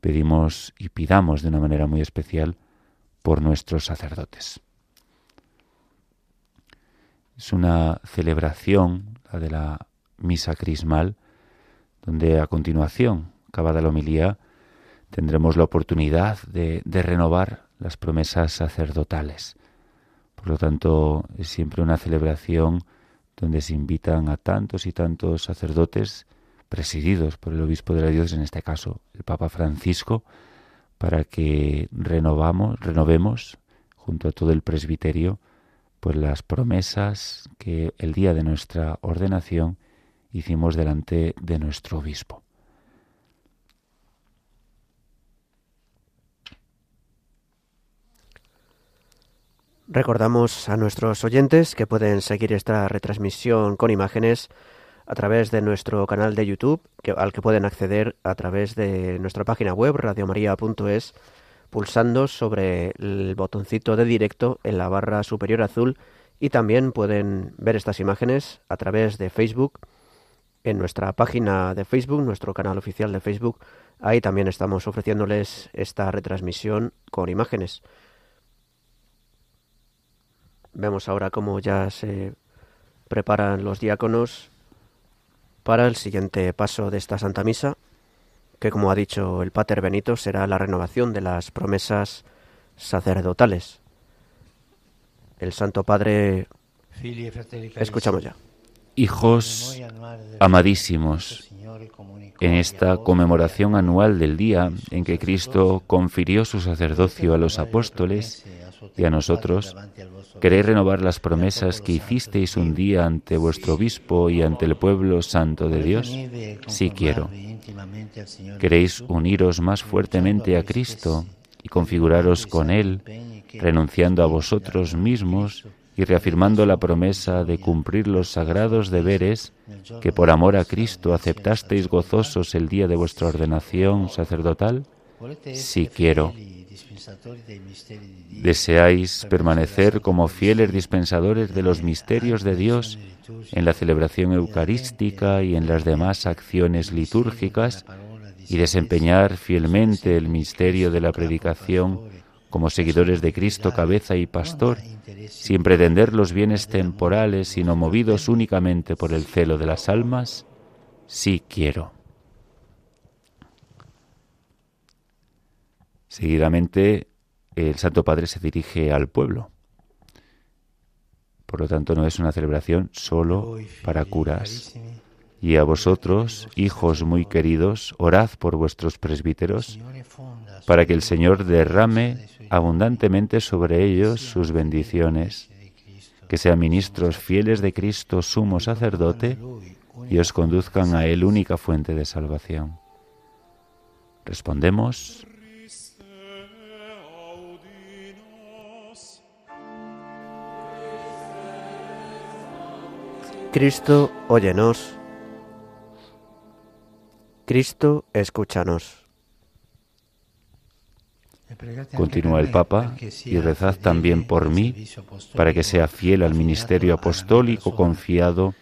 pedimos y pidamos de una manera muy especial por nuestros sacerdotes. Es una celebración, la de la misa crismal, donde a continuación, acabada la homilía, tendremos la oportunidad de, de renovar las promesas sacerdotales. Por lo tanto, es siempre una celebración donde se invitan a tantos y tantos sacerdotes presididos por el obispo de la diócesis, en este caso el Papa Francisco, para que renovamos, renovemos junto a todo el presbiterio pues las promesas que el día de nuestra ordenación hicimos delante de nuestro obispo. Recordamos a nuestros oyentes que pueden seguir esta retransmisión con imágenes a través de nuestro canal de YouTube, al que pueden acceder a través de nuestra página web radiomaria.es, pulsando sobre el botoncito de directo en la barra superior azul y también pueden ver estas imágenes a través de Facebook, en nuestra página de Facebook, nuestro canal oficial de Facebook. Ahí también estamos ofreciéndoles esta retransmisión con imágenes. Vemos ahora cómo ya se preparan los diáconos para el siguiente paso de esta Santa Misa, que como ha dicho el Pater Benito será la renovación de las promesas sacerdotales. El Santo Padre, escuchamos ya. Hijos amadísimos, en esta conmemoración anual del día en que Cristo confirió su sacerdocio a los apóstoles y a nosotros, ¿Queréis renovar las promesas que hicisteis un día ante vuestro obispo y ante el pueblo santo de Dios? Sí quiero. ¿Queréis uniros más fuertemente a Cristo y configuraros con Él, renunciando a vosotros mismos y reafirmando la promesa de cumplir los sagrados deberes que por amor a Cristo aceptasteis gozosos el día de vuestra ordenación sacerdotal? Sí quiero. ¿Deseáis permanecer como fieles dispensadores de los misterios de Dios en la celebración eucarística y en las demás acciones litúrgicas y desempeñar fielmente el misterio de la predicación como seguidores de Cristo, cabeza y pastor, sin pretender los bienes temporales, sino movidos únicamente por el celo de las almas? Sí quiero. Seguidamente, el Santo Padre se dirige al pueblo. Por lo tanto, no es una celebración solo para curas. Y a vosotros, hijos muy queridos, orad por vuestros presbíteros, para que el Señor derrame abundantemente sobre ellos sus bendiciones, que sean ministros fieles de Cristo, sumo sacerdote, y os conduzcan a Él única fuente de salvación. Respondemos. Cristo, óyenos. Cristo, escúchanos. Continúa el Papa, y rezad también por mí, para que sea fiel al ministerio apostólico confiado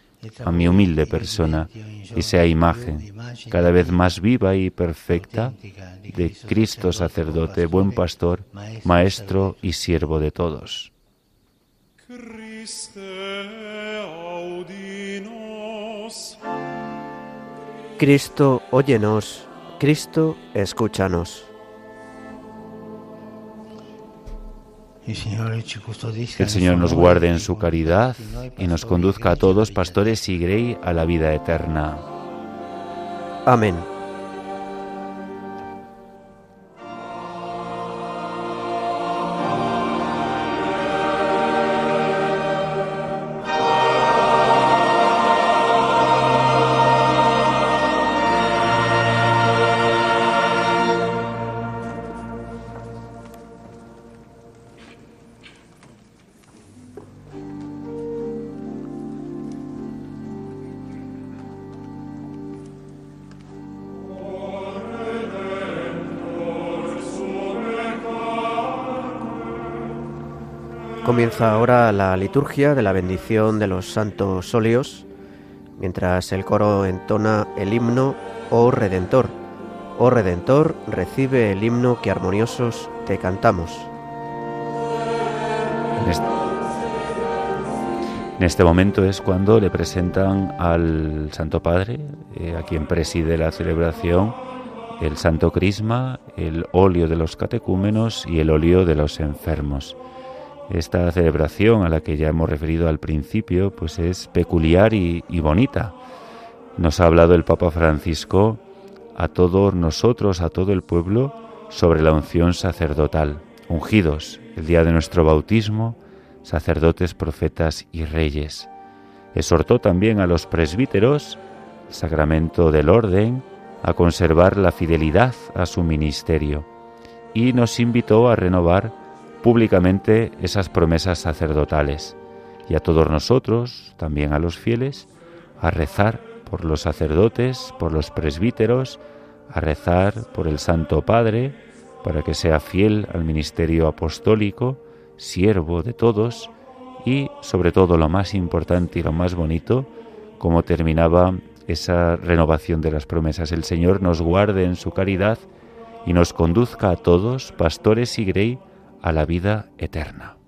a mi humilde persona y sea imagen cada vez más viva y perfecta de Cristo sacerdote, buen pastor, maestro y siervo de todos. Cristo, óyenos. Cristo, escúchanos. Que el Señor nos guarde en su caridad y nos conduzca a todos, pastores y grey, a la vida eterna. Amén. Comienza ahora la liturgia de la bendición de los santos óleos, mientras el coro entona el himno Oh Redentor. Oh Redentor, recibe el himno que armoniosos te cantamos. En este, momento es cuando le presentan al Santo Padre, eh, a quien preside la celebración, el Santo Crisma, el óleo de los catecúmenos y el óleo de los enfermos. Esta celebración a la que ya hemos referido al principio, pues es peculiar y, bonita. Nos ha hablado el Papa Francisco a todos nosotros, a todo el pueblo, sobre la unción sacerdotal. Ungidos, el día de nuestro bautismo, sacerdotes, profetas y reyes. Exhortó también a los presbíteros, sacramento del orden, a conservar la fidelidad a su ministerio y nos invitó a renovar públicamente esas promesas sacerdotales y a todos nosotros, también a los fieles, a rezar por los sacerdotes, por los presbíteros, a rezar por el Santo Padre, para que sea fiel al ministerio apostólico, siervo de todos y, sobre todo, lo más importante y lo más bonito, como terminaba esa renovación de las promesas. El Señor nos guarde en su caridad y nos conduzca a todos, pastores y grey, a la vida eterna.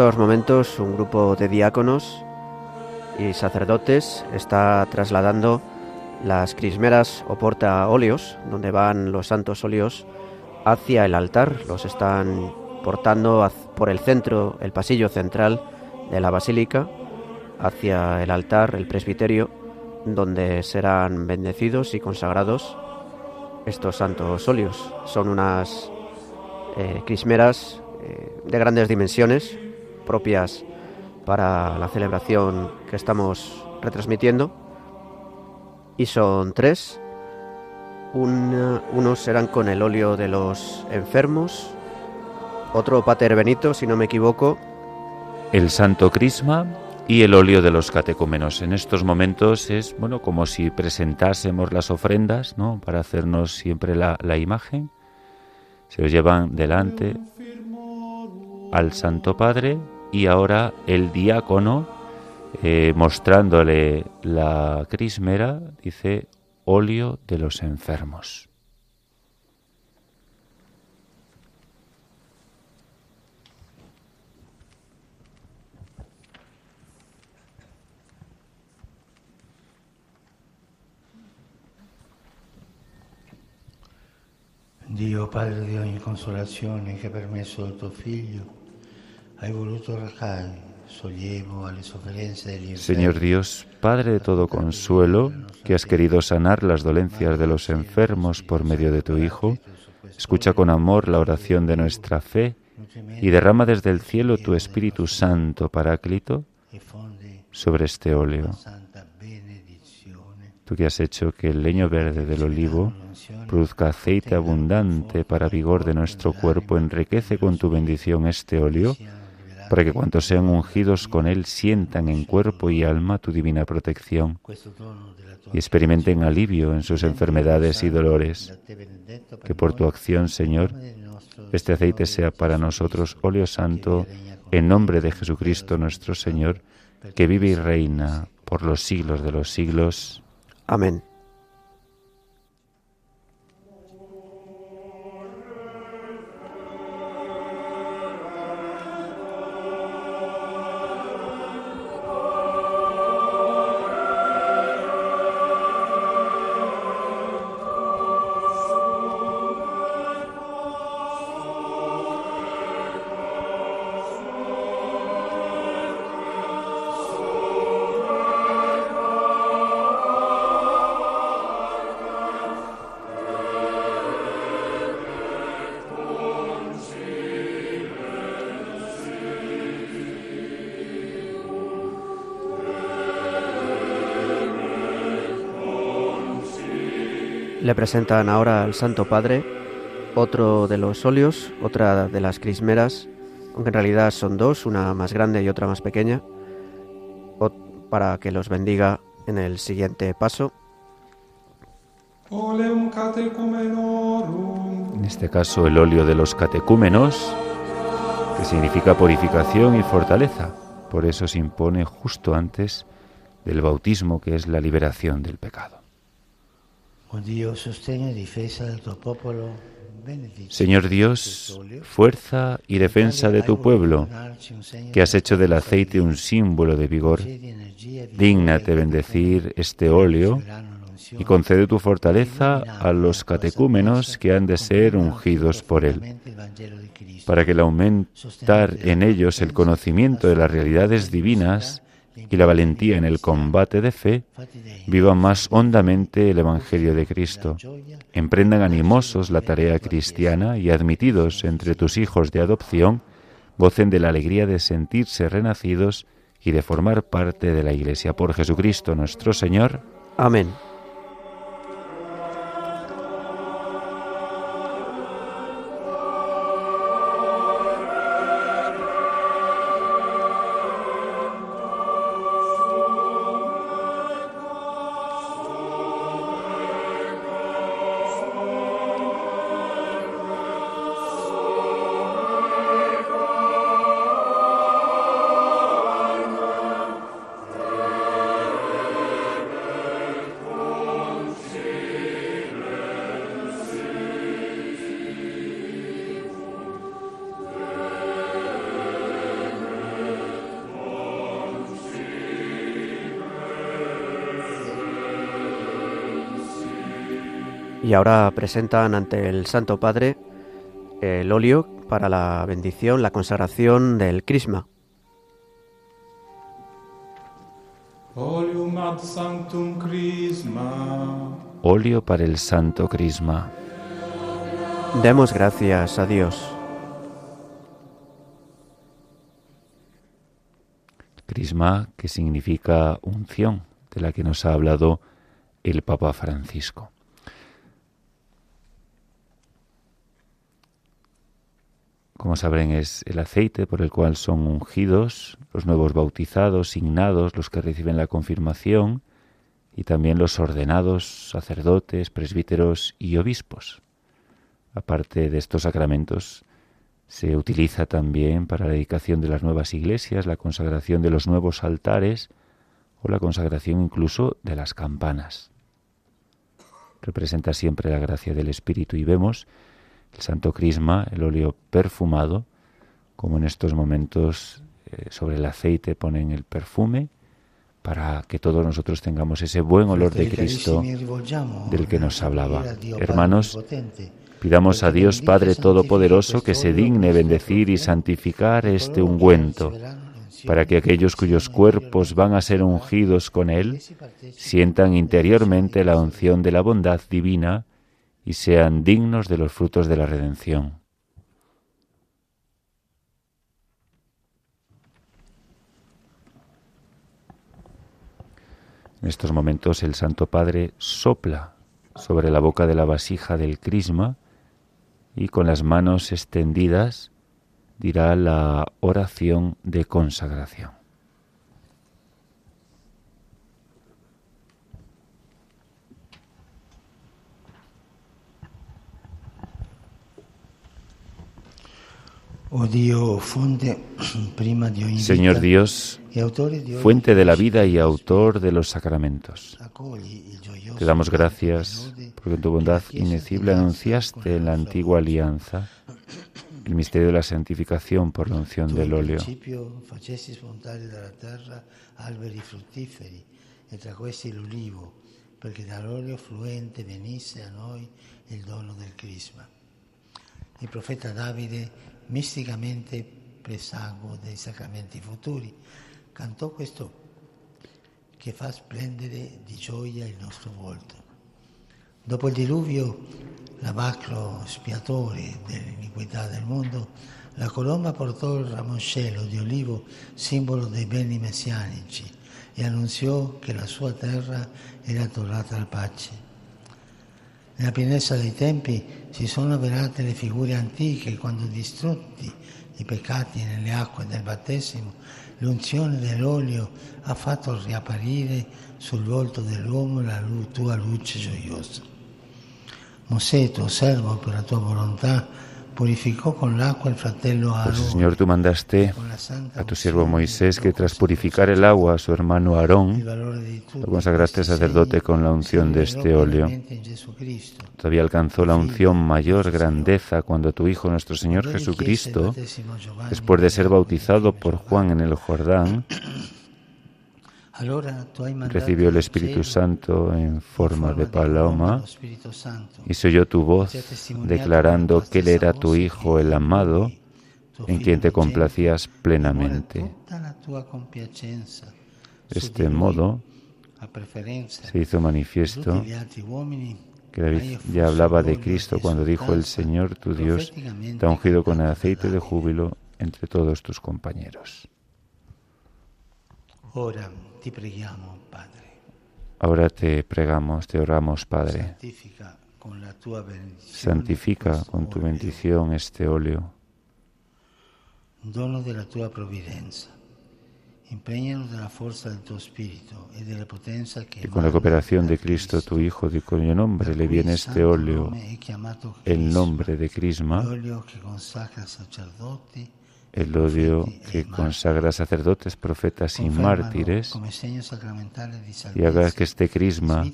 Estos momentos un grupo de diáconos y sacerdotes está trasladando las crismeras o porta óleos, donde van los santos óleos, hacia el altar. Los están portando por el centro, el pasillo central de la basílica, hacia el altar, el presbiterio, donde serán bendecidos y consagrados estos santos óleos. Son unas eh, crismeras eh, de grandes dimensiones, propias para la celebración que estamos retransmitiendo. Y son tres. unos serán con el óleo de los enfermos, otro Pater Benito, si no me equivoco. El Santo Crisma y el óleo de los catecúmenos. En estos momentos es bueno como si presentásemos las ofrendas, ¿no? Para hacernos siempre la, la imagen. Se os llevan delante al Santo Padre y ahora el diácono, eh, mostrándole la crismera, dice óleo de los enfermos. Dio Padre di ogni consolazione che ha permesso al tuo Figlio Señor Dios, Padre de todo consuelo, que has querido sanar las dolencias de los enfermos por medio de tu Hijo, Escucha con amor la oración de nuestra fe y derrama desde el cielo tu Espíritu Santo, Paráclito, sobre este óleo. Tú que has hecho que el leño verde del olivo produzca aceite abundante para vigor de nuestro cuerpo, enriquece con tu bendición este óleo, para que cuantos sean ungidos con él sientan en cuerpo y alma tu divina protección y experimenten alivio en sus enfermedades y dolores. Que por tu acción, Señor, este aceite sea para nosotros óleo santo, en nombre de Jesucristo nuestro Señor, que vive y reina por los siglos de los siglos. Amén. Presentan ahora al Santo Padre otro de los óleos, otra de las crismeras, aunque en realidad son dos, una más grande y otra más pequeña, para que los bendiga en el siguiente paso. En este caso el óleo de los catecúmenos, que significa purificación y fortaleza. Por eso se impone justo antes del bautismo, que es la liberación del pecado. Señor Dios, fuerza y defensa de tu pueblo, que has hecho del aceite un símbolo de vigor, dígnate bendecir este óleo y concede tu fortaleza a los catecúmenos que han de ser ungidos por él, para que el aumentar en ellos el conocimiento de las realidades divinas y la valentía en el combate de fe, vivan más hondamente el Evangelio de Cristo, emprendan animosos la tarea cristiana y admitidos entre tus hijos de adopción, gocen de la alegría de sentirse renacidos y de formar parte de la Iglesia por Jesucristo nuestro Señor. Amén. Ahora presentan ante el Santo Padre el óleo para la bendición, la consagración del crisma. Óleo para el Santo Crisma. Demos gracias a Dios. Crisma que significa unción, de la que nos ha hablado el Papa Francisco. Como sabrán, es el aceite por el cual son ungidos los nuevos bautizados, signados, los que reciben la confirmación, y también los ordenados sacerdotes, presbíteros y obispos. Aparte de estos sacramentos, se utiliza también para la dedicación de las nuevas iglesias, la consagración de los nuevos altares o la consagración incluso de las campanas. Representa siempre la gracia del Espíritu y vemos el Santo Crisma, el óleo perfumado, como en estos momentos eh, sobre el aceite ponen el perfume, para que todos nosotros tengamos ese buen olor de Cristo del que nos hablaba. Hermanos, pidamos a Dios Padre Todopoderoso que se digne bendecir y santificar este ungüento, para que aquellos cuyos cuerpos van a ser ungidos con él sientan interiormente la unción de la bondad divina y sean dignos de los frutos de la redención. En estos momentos el Santo Padre sopla sobre la boca de la vasija del crisma y con las manos extendidas dirá la oración de consagración. Oh Señor Dios, fuente de la vida y autor de los sacramentos, te damos gracias porque en tu bondad inecible anunciaste en la antigua alianza el misterio de la santificación por la unción del óleo. Misticamente presago dei sacramenti futuri, cantò questo che fa splendere di gioia il nostro volto. Dopo il diluvio, l'abacro spiatore dell'iniquità del mondo, la colomba portò il ramoscello di olivo, simbolo dei beni messianici, e annunziò che la sua terra era tornata al pace. Nella pienezza dei tempi si sono avverate le figure antiche quando distrutti i peccati nelle acque del battesimo, l'unzione dell'olio ha fatto riapparire sul volto dell'uomo la tua luce gioiosa. Mosè, tuo servo, per la tua volontà, purificó con l'agua el fratello Aarón. Pues, Señor, tú mandaste a tu siervo Moisés que tras purificar el agua a su hermano Aarón, lo consagraste sacerdote con la unción de este óleo. Todavía alcanzó la unción mayor grandeza cuando tu Hijo, nuestro Señor Jesucristo, después de ser bautizado por Juan en el Jordán, recibió el Espíritu Santo en forma de paloma y se oyó tu voz declarando que Él era tu Hijo, el amado, en quien te complacías plenamente. De este modo se hizo manifiesto que David ya hablaba de Cristo cuando dijo el Señor tu Dios te ha ungido con aceite de júbilo entre todos tus compañeros. Ahora te pregamos, te oramos, Padre. Santifica con tu bendición este óleo. Dono de la tua provvidenza. Impréñanos de la fuerza de tu espíritu y de la potencia que Y con la cooperación de Cristo, tu Hijo, de cuyo nombre le viene este óleo, el nombre de Crisma, El odio que consagra sacerdotes, profetas y mártires, y haga que este crisma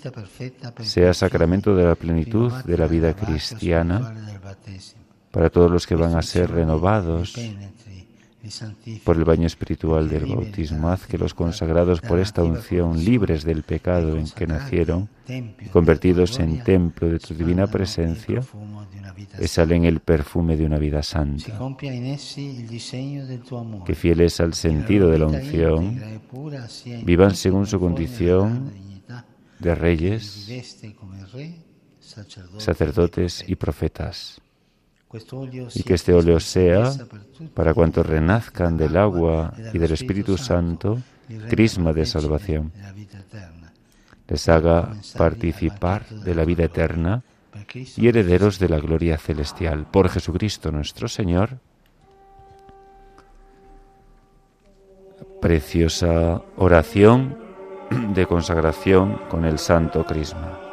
sea sacramento de la plenitud de la vida cristiana para todos los que van a ser renovados por el baño espiritual del bautismo. Haz que los consagrados por esta unción, libres del pecado en que nacieron, convertidos en templo de tu divina presencia, exhalen el perfume de una vida santa. Que fieles al sentido de la unción, vivan según su condición de reyes, sacerdotes y profetas. Olio y que este óleo sea, para cuantos renazcan del agua y del Espíritu Santo, crisma de salvación, les haga participar de la vida eterna y herederos de la gloria celestial. Por Jesucristo nuestro Señor. Preciosa oración de consagración con el Santo Crisma.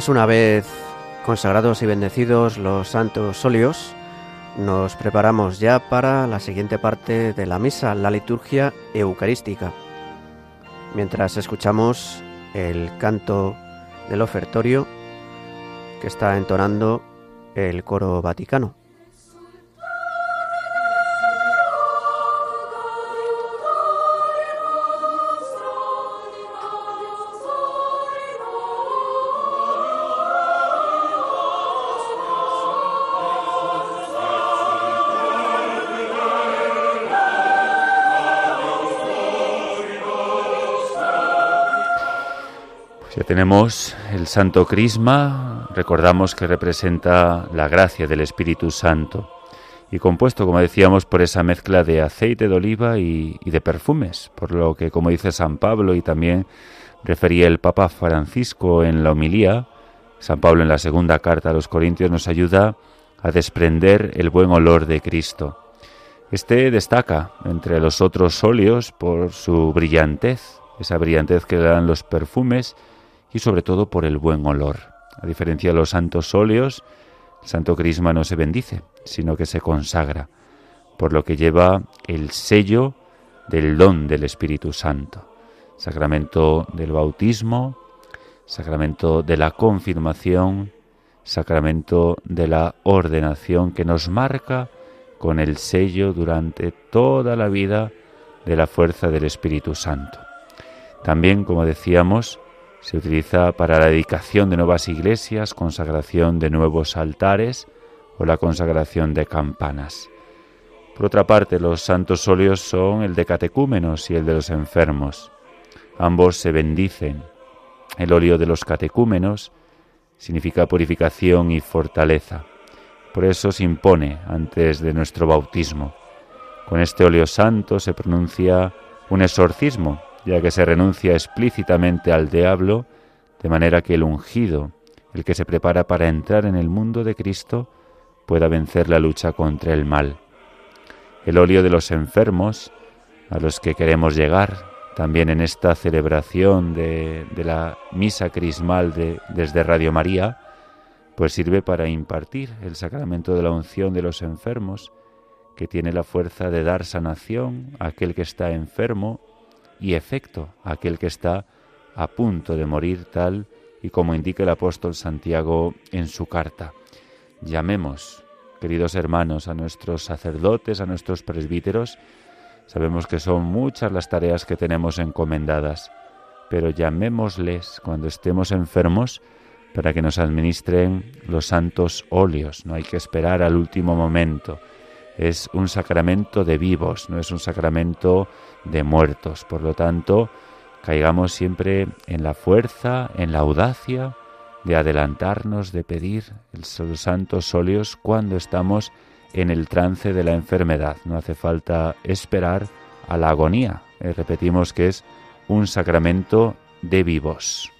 Pues una vez consagrados y bendecidos los santos óleos, nos preparamos ya para la siguiente parte de la misa, la liturgia eucarística. Mientras escuchamos el canto del ofertorio que está entonando el coro vaticano. Tenemos el Santo Crisma, recordamos que representa la gracia del Espíritu Santo y compuesto, como decíamos, por esa mezcla de aceite de oliva y, de perfumes, por lo que, como dice San Pablo y también refería el Papa Francisco en la homilía, San Pablo en la segunda carta a los Corintios nos ayuda a desprender el buen olor de Cristo. Este destaca entre los otros óleos por su brillantez, esa brillantez que dan los perfumes, y sobre todo por el buen olor. A diferencia de los santos óleos, el santo crisma no se bendice, sino que se consagra, por lo que lleva el sello del don del Espíritu Santo. Sacramento del bautismo, sacramento de la confirmación, sacramento de la ordenación que nos marca con el sello durante toda la vida de la fuerza del Espíritu Santo. También, como decíamos, se utiliza para la dedicación de nuevas iglesias, consagración de nuevos altares o la consagración de campanas. Por otra parte, los santos óleos son el de catecúmenos y el de los enfermos. Ambos se bendicen. El óleo de los catecúmenos significa purificación y fortaleza. Por eso se impone antes de nuestro bautismo. Con este óleo santo se pronuncia un exorcismo ya que se renuncia explícitamente al diablo, de manera que el ungido, el que se prepara para entrar en el mundo de Cristo, pueda vencer la lucha contra el mal. El óleo de los enfermos, a los que queremos llegar, también en esta celebración de, la misa crismal de, desde Radio María, pues sirve para impartir el sacramento de la unción de los enfermos, que tiene la fuerza de dar sanación a aquel que está enfermo y efecto aquel que está a punto de morir tal y como indica el apóstol Santiago en su carta. Llamemos, queridos hermanos, a nuestros sacerdotes, a nuestros presbíteros. Sabemos que son muchas las tareas que tenemos encomendadas, pero llamémosles cuando estemos enfermos para que nos administren los santos óleos. No hay que esperar al último momento. Es un sacramento de vivos, no es un sacramento de muertos. Por lo tanto, caigamos siempre en la fuerza, en la audacia de adelantarnos, de pedir los santos óleos cuando estamos en el trance de la enfermedad. No hace falta esperar a la agonía. Eh, repetimos que es un sacramento de vivos.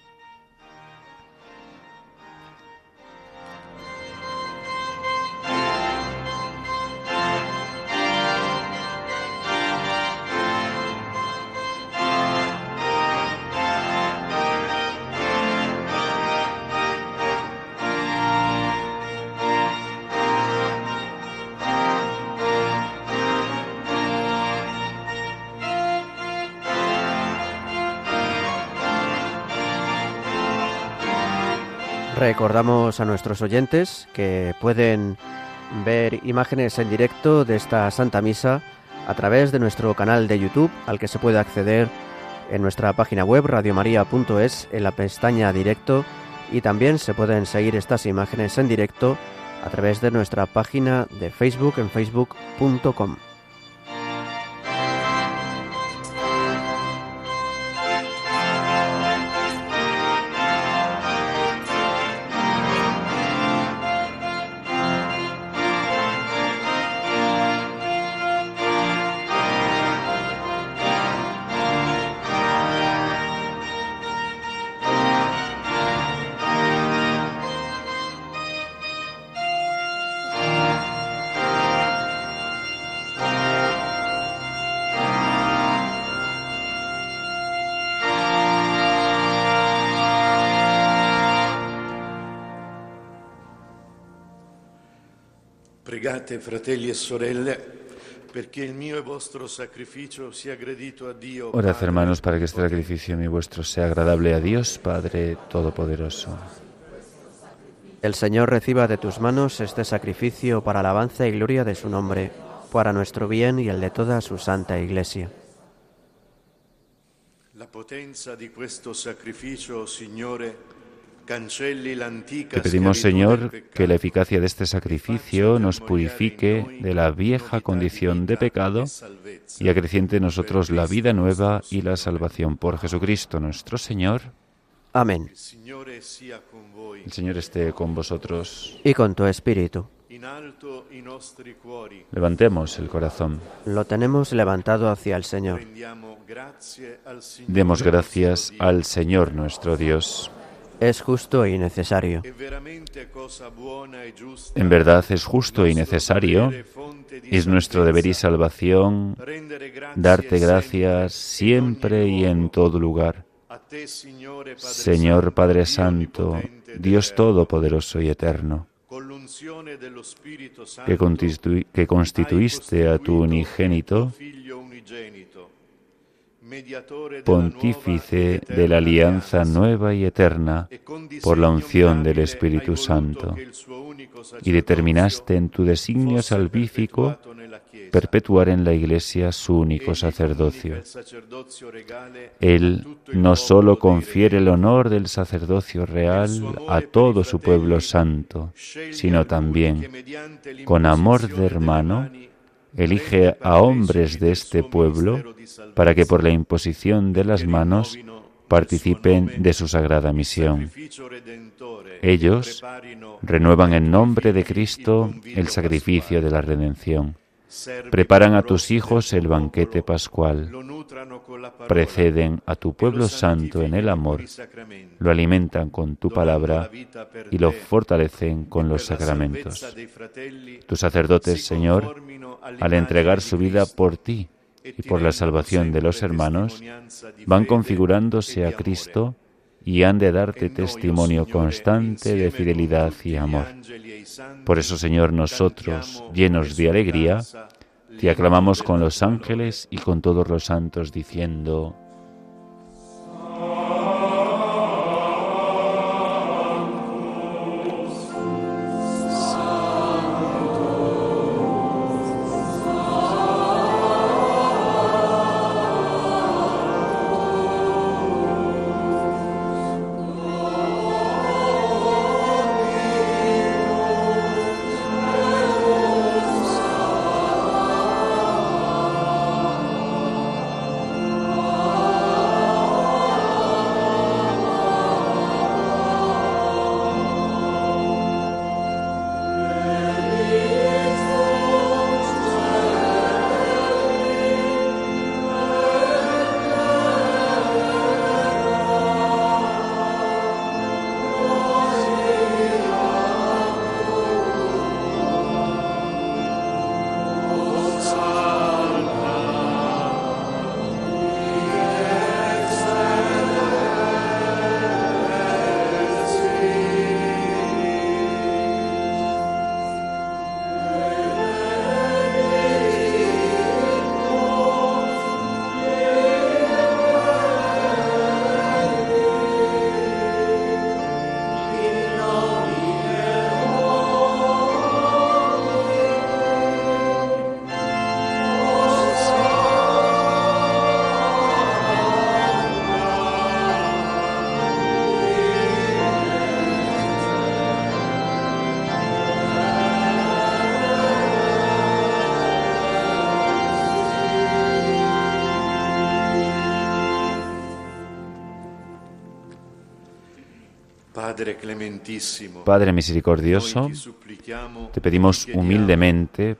Recordamos a nuestros oyentes que pueden ver imágenes en directo de esta Santa Misa a través de nuestro canal de YouTube al que se puede acceder en nuestra página web radiomaria.es en la pestaña directo y también se pueden seguir estas imágenes en directo a través de nuestra página de Facebook en facebook.com. Pregate, fratelli e sorelle, perché il mio e vostro sacrificio sia gradito a Dio. Orad, Padre, hermanos, para que este sacrificio mío y vuestro sea agradable a Dios, Padre Todopoderoso. El Señor reciba de tus manos este sacrificio para alabanza y gloria de su nombre, para nuestro bien y el de toda su santa Iglesia. La potenza di questo sacrificio, l'antica Te pedimos, Señor, que la eficacia de este sacrificio nos purifique de la vieja condición de pecado y acreciente en nosotros la vida nueva y la salvación por Jesucristo nuestro Señor. Amén. El Señor esté con vosotros. Y con tu espíritu. Levantemos el corazón. Lo tenemos levantado hacia el Señor. Demos gracias al Señor nuestro Dios. Es justo y necesario. En verdad es justo y necesario, es nuestro deber y salvación darte gracias siempre y en todo lugar. Señor Padre Santo, Dios Todopoderoso y Eterno, que, constitu- que constituiste a tu unigénito costituito il tuo Figlio unigenito, mediatore della pontífice de la alianza nueva y eterna, por la unción del Espíritu Santo, y determinaste en tu designio salvífico perpetuar en la Iglesia su único sacerdocio. Él no dei confiere el honor del sacerdocio real a todo su pueblo santo, sino también, con amor de hermano, elige a hombres de este pueblo para que por la imposición de las manos participen de su sagrada misión. Ellos Renuevan en nombre de Cristo el sacrificio de la redención. Preparan a tus hijos el banquete pascual. Preceden a tu pueblo lo santo en el amor. Lo alimentan con tu palabra y lo fortalecen con los sacramentos. Tus sacerdotes, Señor, al entregar su vida por ti y por la salvación de los hermanos, van configurándose a. Cristo y han de darte testimonio constante de fidelidad y amor. Por eso, Señor, nosotros, llenos de alegría, te aclamamos con los ángeles y con todos los santos, diciendo, Padre misericordioso, te pedimos humildemente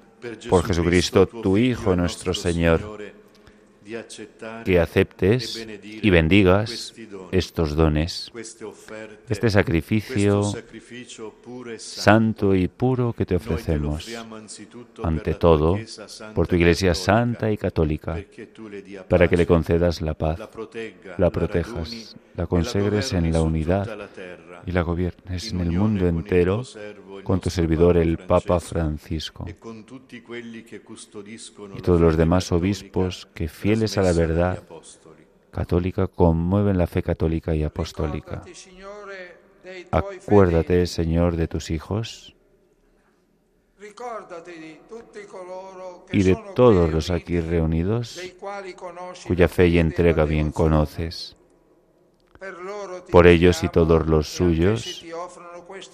por Jesucristo, tu Hijo, nuestro Señor, que aceptes y bendigas doni, estos dones, offerte, este sacrificio questo sacrificio puro e santo. y puro que te ofrecemos, ante todo, por tu Iglesia santa y católica, para que le concedas la paz, la protejas, la consegres en la unidad y la gobiernes en el mundo entero con tu servidor el Papa Francisco e y todos los demás obispos que, fieles a la verdad católica, conmueven la fe católica y apostólica. Acuérdate. Señor, de tus hijos y de todos los aquí reunidos, cuya fe y entrega bien conoces. Por ellos y todos los suyos,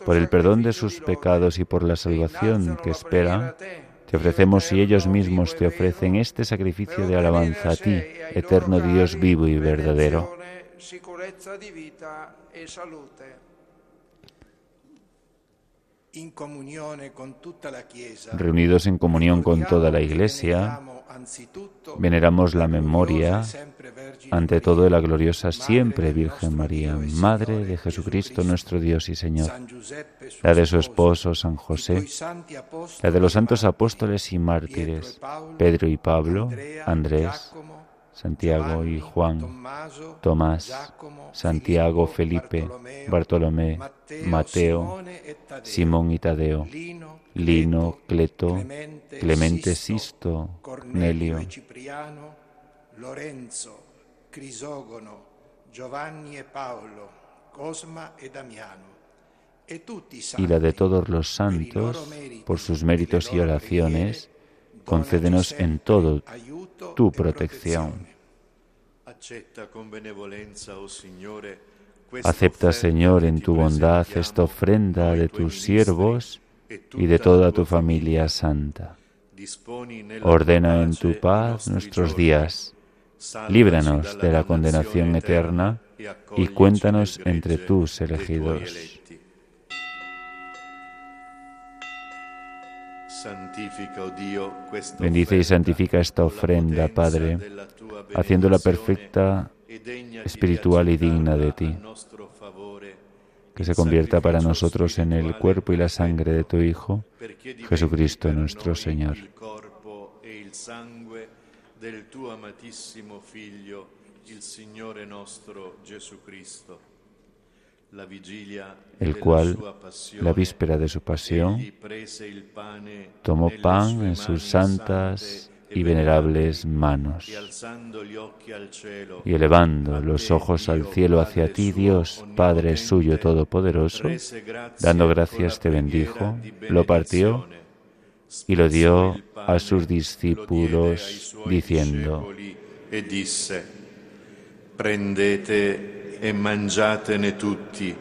por el perdón de sus pecados y por la salvación que la preghiera esperan, a te, ofrecemos y ellos mismos te ofrecen este sacrificio de alabanza a ti, eterno Dios vivo y verdadero. benedizione, sicurezza di vita e salute. in comunione con tutta la Chiesa, Reunidos en comunión con toda la Iglesia, veneramos la memoria, ante todo de la gloriosa siempre Virgen María, e Madre de Jesucristo nuestro Dios y Señor, la de su sposo, esposo San José, la de los santos apóstoles y mártires, e Paolo, Pedro y Pablo, Andrés, Santiago y Juan, Tomás, Santiago, Felipe, Bartolomé, Mateo, e Simón y Tadeo, Lino, Cleto, Clemente, Sisto, Cornelio e Cipriano, Lorenzo, Crisogono, Giovanni e Paolo, Cosma e Damiano, e y la de todos los santos, por sus méritos y oraciones, concédenos en todo tu e protección. oh Acepta, Señor, en tu bondad esta ofrenda de tus siervos e y de toda tu familia santa. Ordena en tu paz nuestros días. Líbranos de la condenación eterna y accoglici cuéntanos entre tus elegidos. Bendice y santifica esta ofrenda, Padre, haciéndola perfecta, espiritual y digna de ti. favore que se convierta para nosotros en el cuerpo y la sangre de tu Hijo, Jesucristo nuestro Señor. e del tuo amatissimo Figlio, il Signore nostro Gesù Cristo. El cual, la víspera de su pasión, tomó pan en sus santas sante y venerables manos, e y elevando los ojos al cielo hacia ti, Dios, Padre suyo todopoderoso, dando gracias te bendijo, di lo partió y lo dio a sus discípulos, diciendo, e prendete e mangiatene tutti,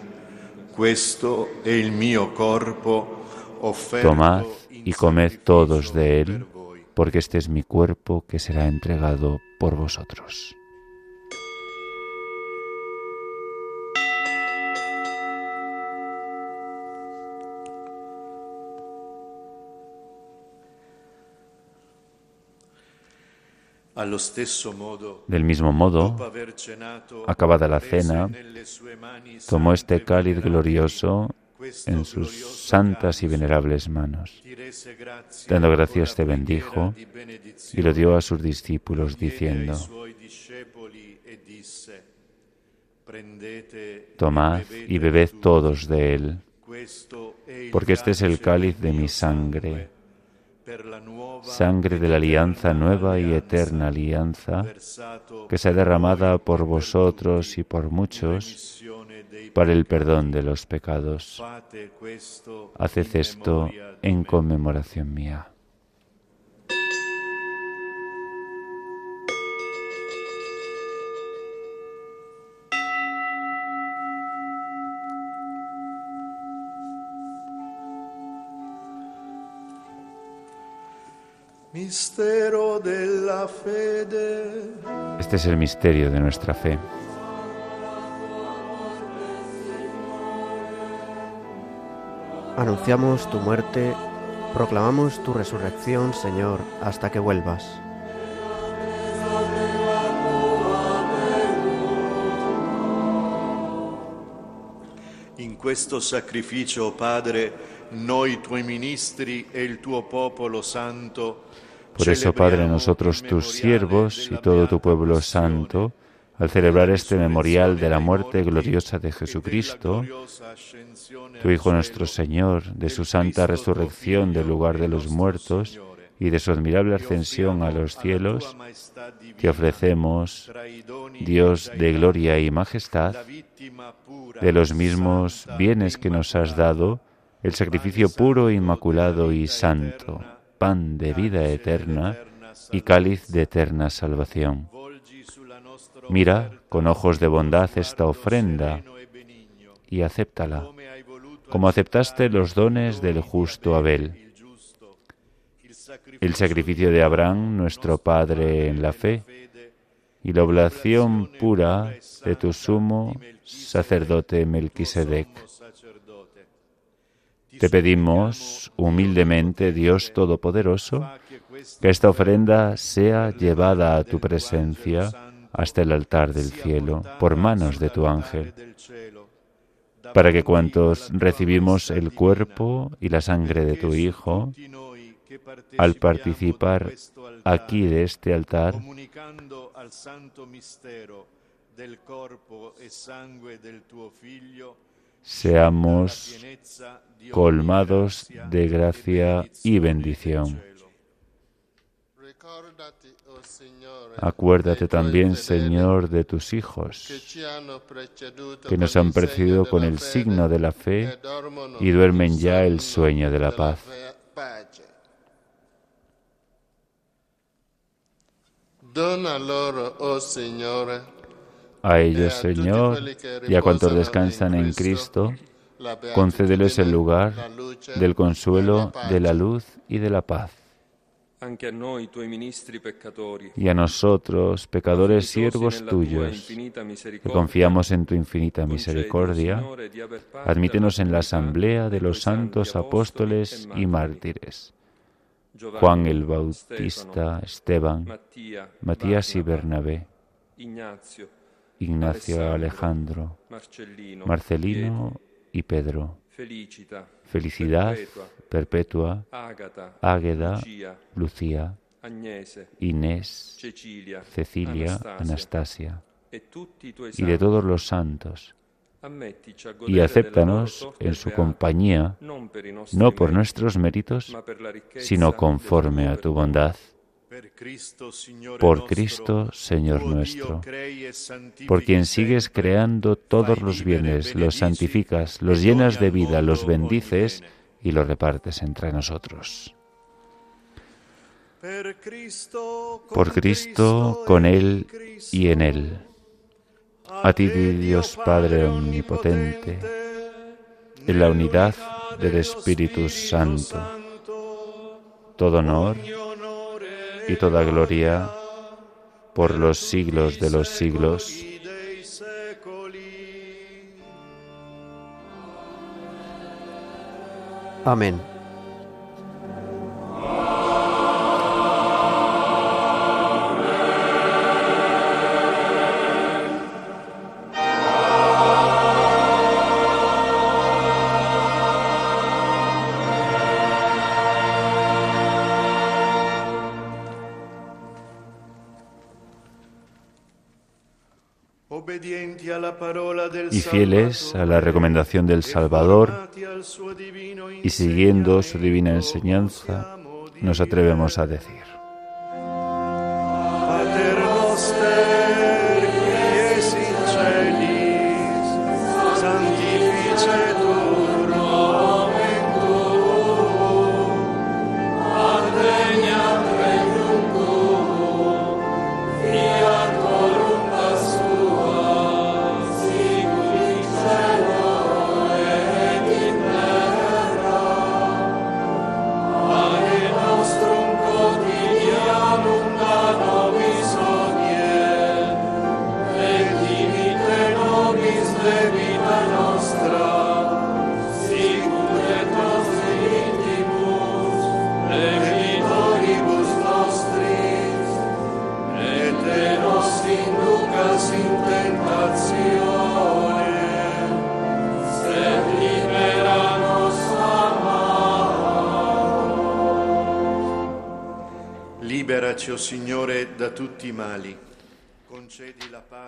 questo è il mio corpo offerto Tomad y comed todos de él, porque este es mi cuerpo que será entregado por vosotros. Del mismo modo, acabada la cena, tomó este cáliz venerabili glorioso en sus santas y venerables manos. Dando gracias te bendijo di y lo dio a sus discípulos diciendo, e Tomad y bebed todos de él, porque este es el cáliz de mi sangre, sangue, per la nuova sangre de la alianza nueva y eterna alianza, que sea derramada por vosotros y por muchos para el perdón de los pecados. Haced esto en me. conmemoración mía. Mistero della fede. Este es el misterio de nuestra fe. Anunciamos tu muerte, proclamamos tu resurrección, Señor, hasta que vuelvas. In questo sacrificio, Padre, noi tuoi ministri e il tuo popolo santo Por eso, Padre, nosotros tus siervos y todo tu pueblo santo, Al celebrar este memorial de la muerte gloriosa de Jesucristo, tu Hijo nuestro Señor, de su santa resurrección del lugar de los muertos y de su admirable ascensión a los cielos, te ofrecemos, Dios de gloria y majestad, de los mismos bienes que nos has dado, el sacrificio puro, inmaculado y santo, pan de vida eterna y cáliz de eterna salvación. Mira con ojos de bondad esta ofrenda y acéptala, como aceptaste los dones del justo Abel, el sacrificio de Abraham, nuestro Padre en la fe, y la oblación pura de tu sumo sacerdote Melquisedec. Te pedimos humildemente, Dios Todopoderoso, que esta ofrenda sea llevada a tu presencia hasta el altar del cielo por manos de tu ángel, para que cuantos recibimos el cuerpo y la sangre de tu Hijo, al participar aquí de este altar, seamos colmados de gracia y bendición. Acuérdate también, Señor, de tus hijos, que nos han precedido con el signo de la fe y duermen ya el sueño de la paz. A ellos, Señor, y a cuantos descansan en Cristo, concédeles el lugar del consuelo, de la luz y de la paz. Y a nosotros, pecadores siervos tuyos, que confiamos en tu infinita misericordia, admítenos en la asamblea de los santos apóstoles y mártires. Juan el Bautista, Esteban, Matías y Bernabé, Ignacio Alejandro, Marcelino y Pedro, Felicidad Perpetua, Águeda, Lucía, Inés, Cecilia, Anastasia, y de todos los santos. Y acéptanos en su compañía, no por nuestros méritos, sino conforme a tu bondad. Por Cristo, Señor nuestro, por quien sigues creando todos los bienes, los santificas, los llenas de vida, los bendices y los repartes entre nosotros. Por Cristo, con Él y en Él. A ti, Dios Padre Omnipotente, en la unidad del Espíritu Santo, todo honor y toda gloria por los siglos de los siglos. Amén. Y fieles a la recomendación del Salvador y siguiendo su divina enseñanza, nos atrevemos a decir.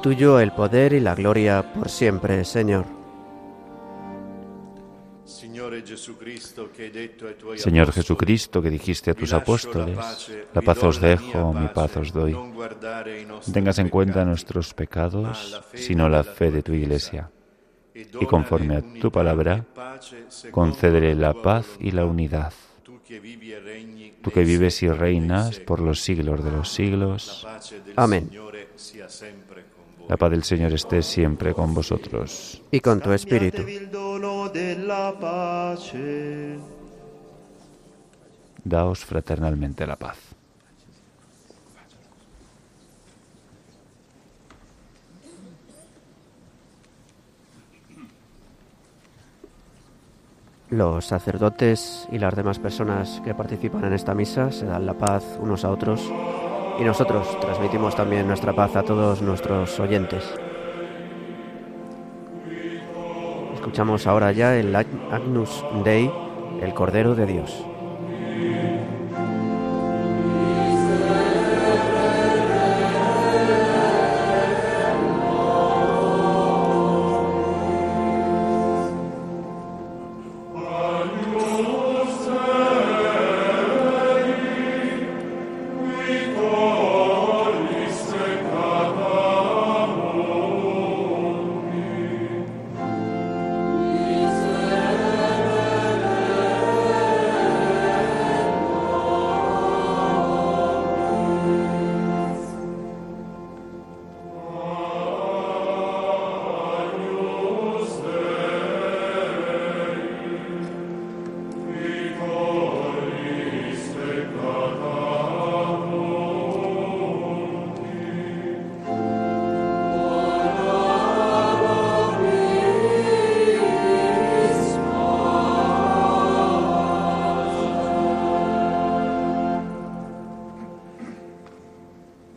tuyo el poder y la gloria por siempre, Señor. Señor Jesucristo, que dijiste a tus apóstoles, la paz os dejo, mi paz os doy. tengas en cuenta nuestros pecados, sino la fe de tu Iglesia. Y conforme a tu palabra, concédele la paz y la unidad. Tú que vives y reinas por los siglos de los siglos. Amén. La paz del Señor esté siempre con vosotros. Y con tu espíritu. Daos fraternalmente la paz. Los sacerdotes y las demás personas que participan en esta misa se dan la paz unos a otros y nosotros transmitimos también nuestra paz a todos nuestros oyentes. Escuchamos ahora ya el Agnus Dei, el Cordero de Dios.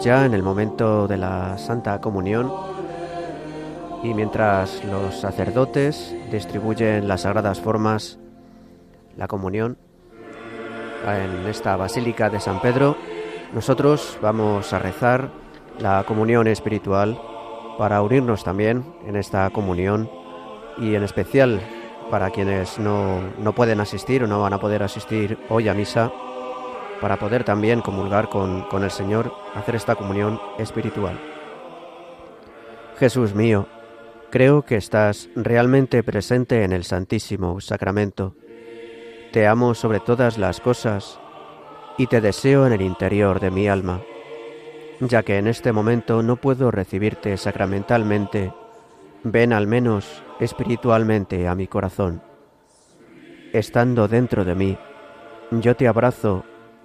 Ya en el momento de la Santa Comunión. Y mientras los sacerdotes distribuyen las sagradas formas, la comunión en esta Basílica de San Pedro, nosotros vamos a rezar la comunión espiritual para unirnos también en esta comunión y en especial para quienes no, no pueden asistir o no van a poder asistir hoy a misa para poder también comulgar con, con el Señor, hacer esta comunión espiritual. Jesús mío, creo que estás realmente presente en el Santísimo Sacramento. Te amo sobre todas las cosas y te deseo en el interior de mi alma, ya que en este momento no puedo recibirte sacramentalmente, ven al menos espiritualmente a mi corazón. Estando dentro de mí, yo te abrazo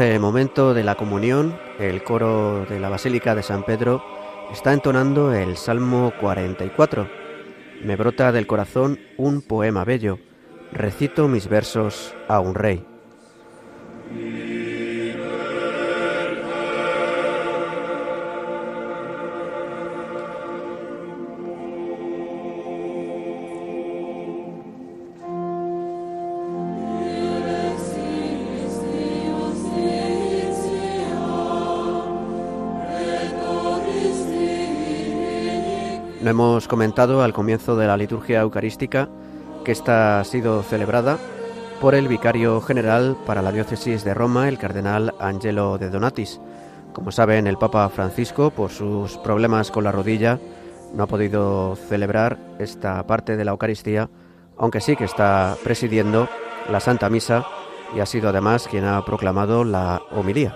Este momento de la comunión, el coro de la Basílica de San Pedro está entonando el Salmo 44. Me brota del corazón un poema bello. Recito mis versos a un rey. Lo hemos comentado al comienzo de la liturgia eucarística que esta ha sido celebrada por el vicario general para la diócesis de Roma, el cardenal Angelo de Donatis. Como saben, el Papa Francisco, por sus problemas con la rodilla, no ha podido celebrar esta parte de la Eucaristía, aunque sí que está presidiendo la Santa Misa y ha sido además quien ha proclamado la homilía.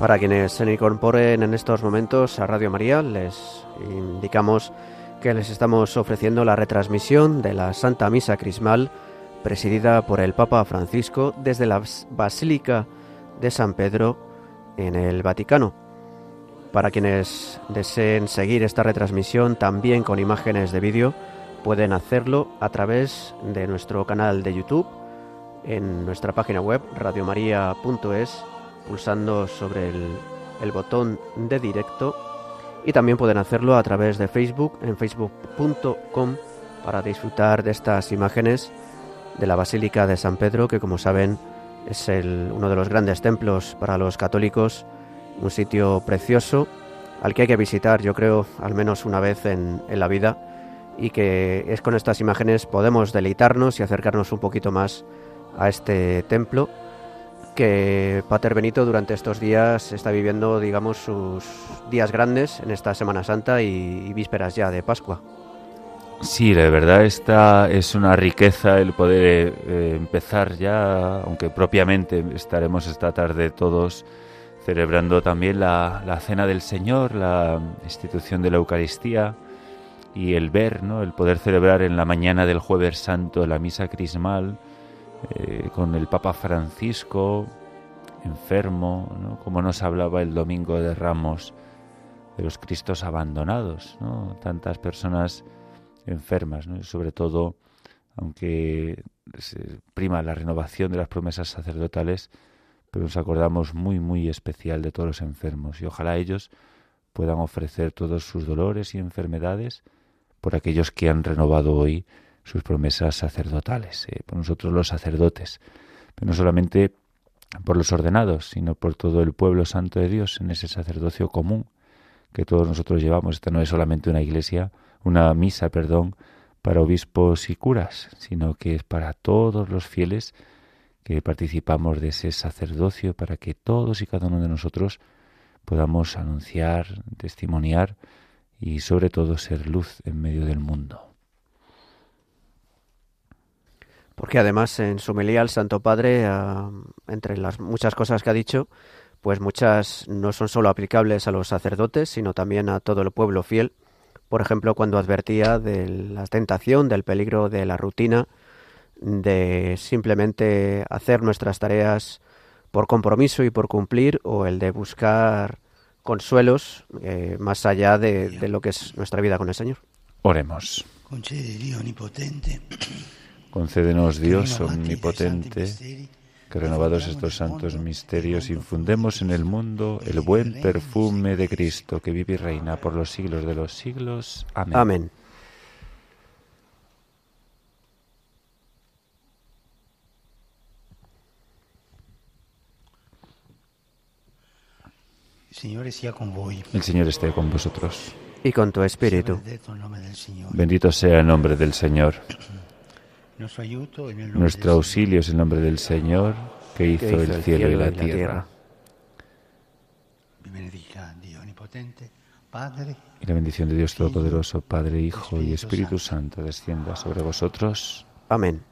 Para quienes se incorporen en estos momentos a Radio María, les indicamos que les estamos ofreciendo la retransmisión de la Santa Misa Crismal presidida por el Papa Francisco desde la Basílica de San Pedro en el Vaticano. Para quienes deseen seguir esta retransmisión también con imágenes de vídeo, pueden hacerlo a través de nuestro canal de YouTube, en nuestra página web radiomaria.es, pulsando sobre el, el botón de directo. Y también pueden hacerlo a través de Facebook en facebook.com para disfrutar de estas imágenes de la Basílica de San Pedro, que como saben es el, uno de los grandes templos para los católicos, un sitio precioso al que hay que visitar, yo creo, al menos una vez en, en la vida, y que es con estas imágenes podemos deleitarnos y acercarnos un poquito más a este templo que Pater Benito durante estos días está viviendo, digamos, sus días grandes en esta Semana Santa y, vísperas ya de Pascua. Sí, de verdad esta es una riqueza el poder eh, empezar ya, aunque propiamente estaremos esta tarde todos celebrando también la, la, cena del Señor, la institución de la Eucaristía y el ver, ¿no? el poder celebrar en la mañana del jueves santo la misa crismal, eh, con el Papa Francisco enfermo, como nos hablaba el domingo de Ramos de los Cristos abandonados, ¿no? tantas personas enfermas, ¿no? sobre todo, aunque se prima la renovación de las promesas sacerdotales, pero nos acordamos muy, muy especial de todos los enfermos y ojalá ellos puedan ofrecer todos sus dolores y enfermedades por aquellos que han renovado hoy sus promesas sacerdotales, eh, por nosotros los sacerdotes, pero no solamente por los ordenados, sino por todo el pueblo santo de Dios en ese sacerdocio común que todos nosotros llevamos. Esta no es solamente una iglesia, una misa, perdón, para obispos y curas, sino que es para todos los fieles que participamos de ese sacerdocio, para que todos y cada uno de nosotros podamos anunciar, testimoniar y sobre todo ser luz en medio del mundo. Porque además en su melía el Santo Padre, ah, entre las muchas cosas que ha dicho, pues muchas no son solo aplicables a los sacerdotes, sino también a todo el pueblo fiel. Por ejemplo, cuando advertía de la tentación, del peligro de la rutina, de simplemente hacer nuestras tareas por compromiso y por cumplir, o el de buscar consuelos eh, más allá de, de lo que es nuestra vida con el Señor. Oremos. Concédenos Dios omnipotente, que renovados estos santos misterios infundemos en el mundo el buen perfume de Cristo que vive y reina por los siglos de los siglos. Amén. Amén. El Señor esté con vosotros. Y con tu espíritu. Bendito sea el nombre del Señor. Nuestro auxilio es el nombre del Señor que hizo, el, cielo y la, tierra. Y la bendición de Dios Todopoderoso, Padre, Hijo y Espíritu Santo, descienda sobre vosotros. Amén.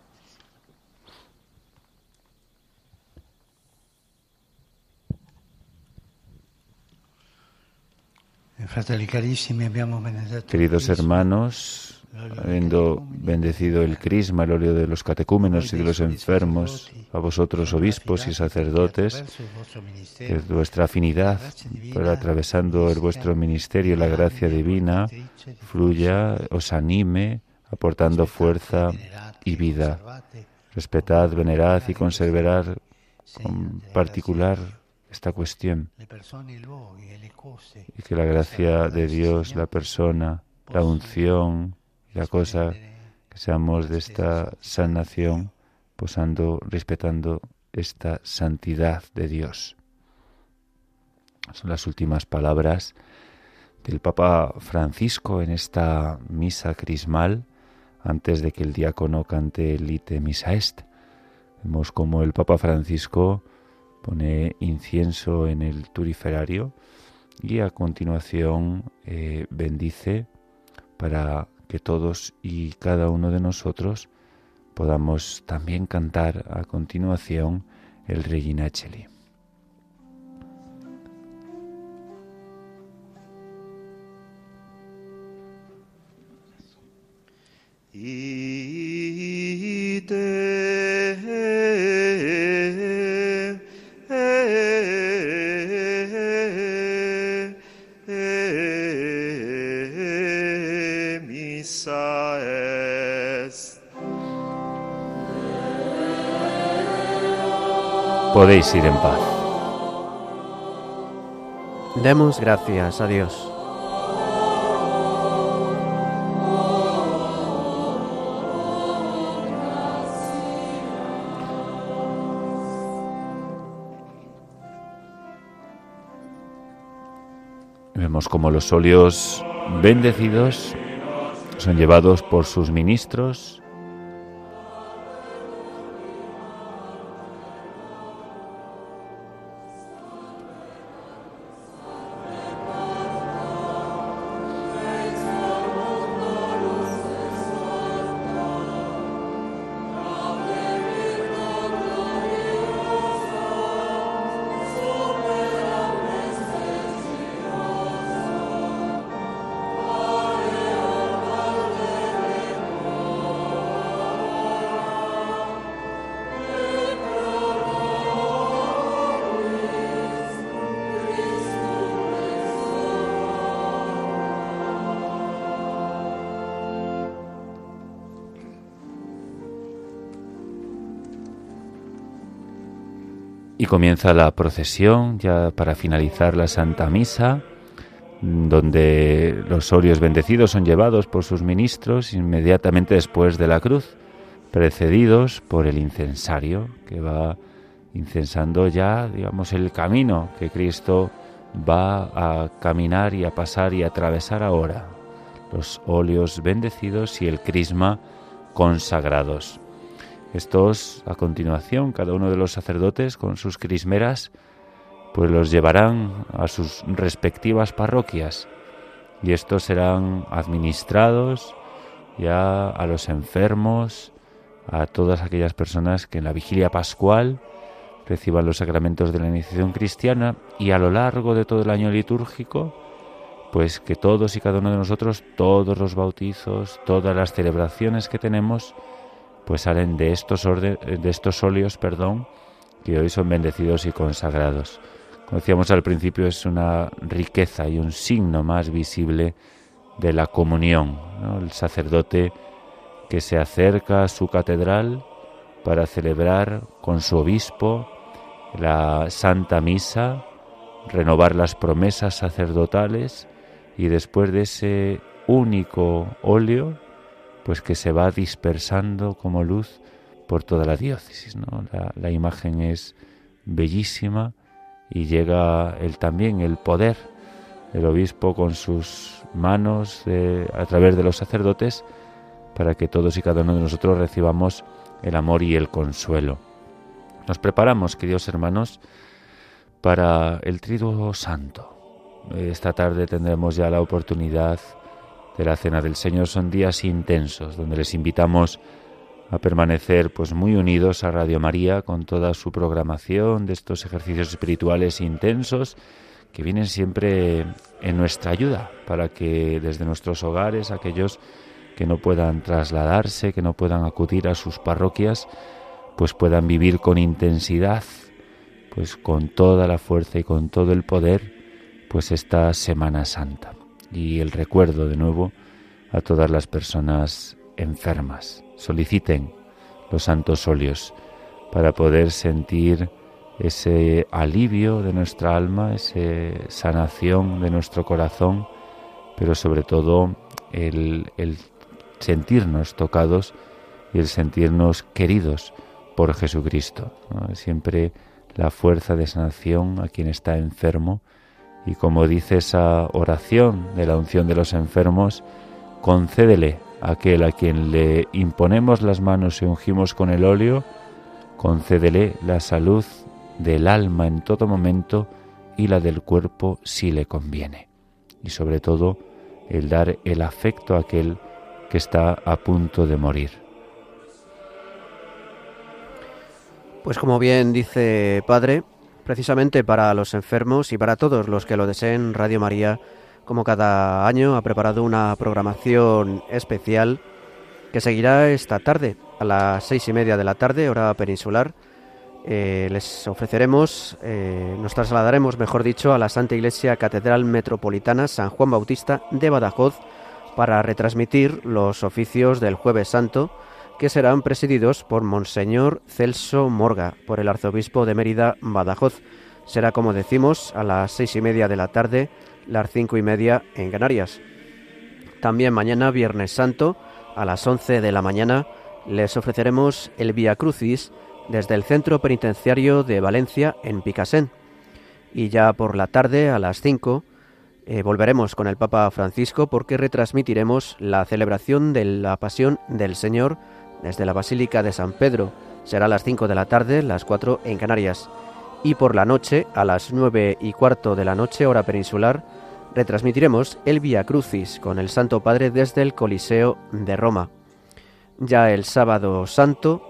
Queridos hermanos, habiendo bendecido el crisma, el óleo de los catecúmenos y de los enfermos, a vosotros obispos y sacerdotes, vuestra afinidad, por atravesando vuestro ministerio la gracia divina, fluya, os anime, aportando fuerza y vida. Respetad, venerad y conservad con particular esta cuestión y que la gracia de Dios, la persona, la unción, la cosa que seamos de esta sanación, posando, respetando esta santidad de Dios. Son las últimas palabras del Papa Francisco en esta misa crismal antes de que el diácono cante el ite misa est. Vemos como el Papa Francisco pone incienso en el turiferario y a continuación eh, bendice para que todos y cada uno de nosotros podamos también cantar a continuación el Reginacheli. Podéis ir en paz. Demos gracias a Dios. Vemos como los óleos bendecidos son llevados por sus ministros comienza la procesión ya para finalizar la Santa Misa, donde los óleos bendecidos son llevados por sus ministros inmediatamente después de la cruz, precedidos por el incensario que va incensando ya, digamos, el camino que Cristo va a caminar y a pasar y a atravesar ahora. Los óleos bendecidos y el crisma consagrados. Estos, a continuación, cada uno de los sacerdotes con sus crismeras, pues los llevarán a sus respectivas parroquias. Y estos serán administrados ya a los enfermos, a todas aquellas personas que en la vigilia pascual reciban los sacramentos de la iniciación cristiana y a lo largo de todo el año litúrgico, pues que todos y cada uno de nosotros, todos los bautizos, todas las celebraciones que tenemos, pues salen de estos, de estos óleos, perdón, que hoy son bendecidos y consagrados. Como decíamos al principio, es una riqueza y un signo más visible de la comunión. El sacerdote que se acerca a su catedral para celebrar con su obispo la Santa Misa, renovar las promesas sacerdotales y después de ese único óleo, pues que se va dispersando como luz por toda la diócesis. ¿no? La, imagen es bellísima y llega el, también el poder del obispo con sus manos a través de los sacerdotes para que todos y cada uno de nosotros recibamos el amor y el consuelo. Nos preparamos, queridos hermanos, para el Triduo Santo. Esta tarde tendremos ya la oportunidad de la Cena del Señor. Son días intensos, donde les invitamos a permanecer pues muy unidos a Radio María con toda su programación de estos ejercicios espirituales intensos que vienen siempre en nuestra ayuda para que desde nuestros hogares aquellos que no puedan trasladarse, que no puedan acudir a sus parroquias, pues puedan vivir con intensidad, pues con toda la fuerza y con todo el poder, pues esta Semana Santa y el recuerdo de nuevo a todas las personas enfermas. Soliciten los santos óleos para poder sentir ese alivio de nuestra alma, esa sanación de nuestro corazón, pero sobre todo el, el sentirnos tocados y el sentirnos queridos por Jesucristo. Siempre la fuerza de sanación a quien está enfermo y como dice esa oración de la unción de los enfermos, concédele a aquel a quien le imponemos las manos y ungimos con el óleo, concédele la salud del alma en todo momento y la del cuerpo si le conviene. Y sobre todo, el dar el afecto a aquel que está a punto de morir. Pues como bien dice Padre, precisamente para los enfermos y para todos los que lo deseen, Radio María, como cada año, ha preparado una programación especial que seguirá esta tarde, a las seis y media de la tarde, hora peninsular. Eh, les ofreceremos, eh, nos trasladaremos, mejor dicho, a la Santa Iglesia Catedral Metropolitana San Juan Bautista de Badajoz para retransmitir los oficios del Jueves Santo que serán presididos por Monseñor Celso Morga, por el arzobispo de Mérida Badajoz. Será, como decimos, a las seis y media de la tarde, las cinco y media en Canarias. También mañana, Viernes Santo, a las once de la mañana, les ofreceremos el Via Crucis desde el Centro Penitenciario de Valencia en Picasen. Y ya por la tarde, a las cinco, eh, volveremos con el Papa Francisco porque retransmitiremos la celebración de la Pasión del Señor desde la Basílica de San Pedro. Será a las 5 de la tarde, las 4 en Canarias. Y por la noche, a las 9 y cuarto de la noche, hora peninsular, retransmitiremos el Via Crucis con el Santo Padre desde el Coliseo de Roma. Ya el sábado santo,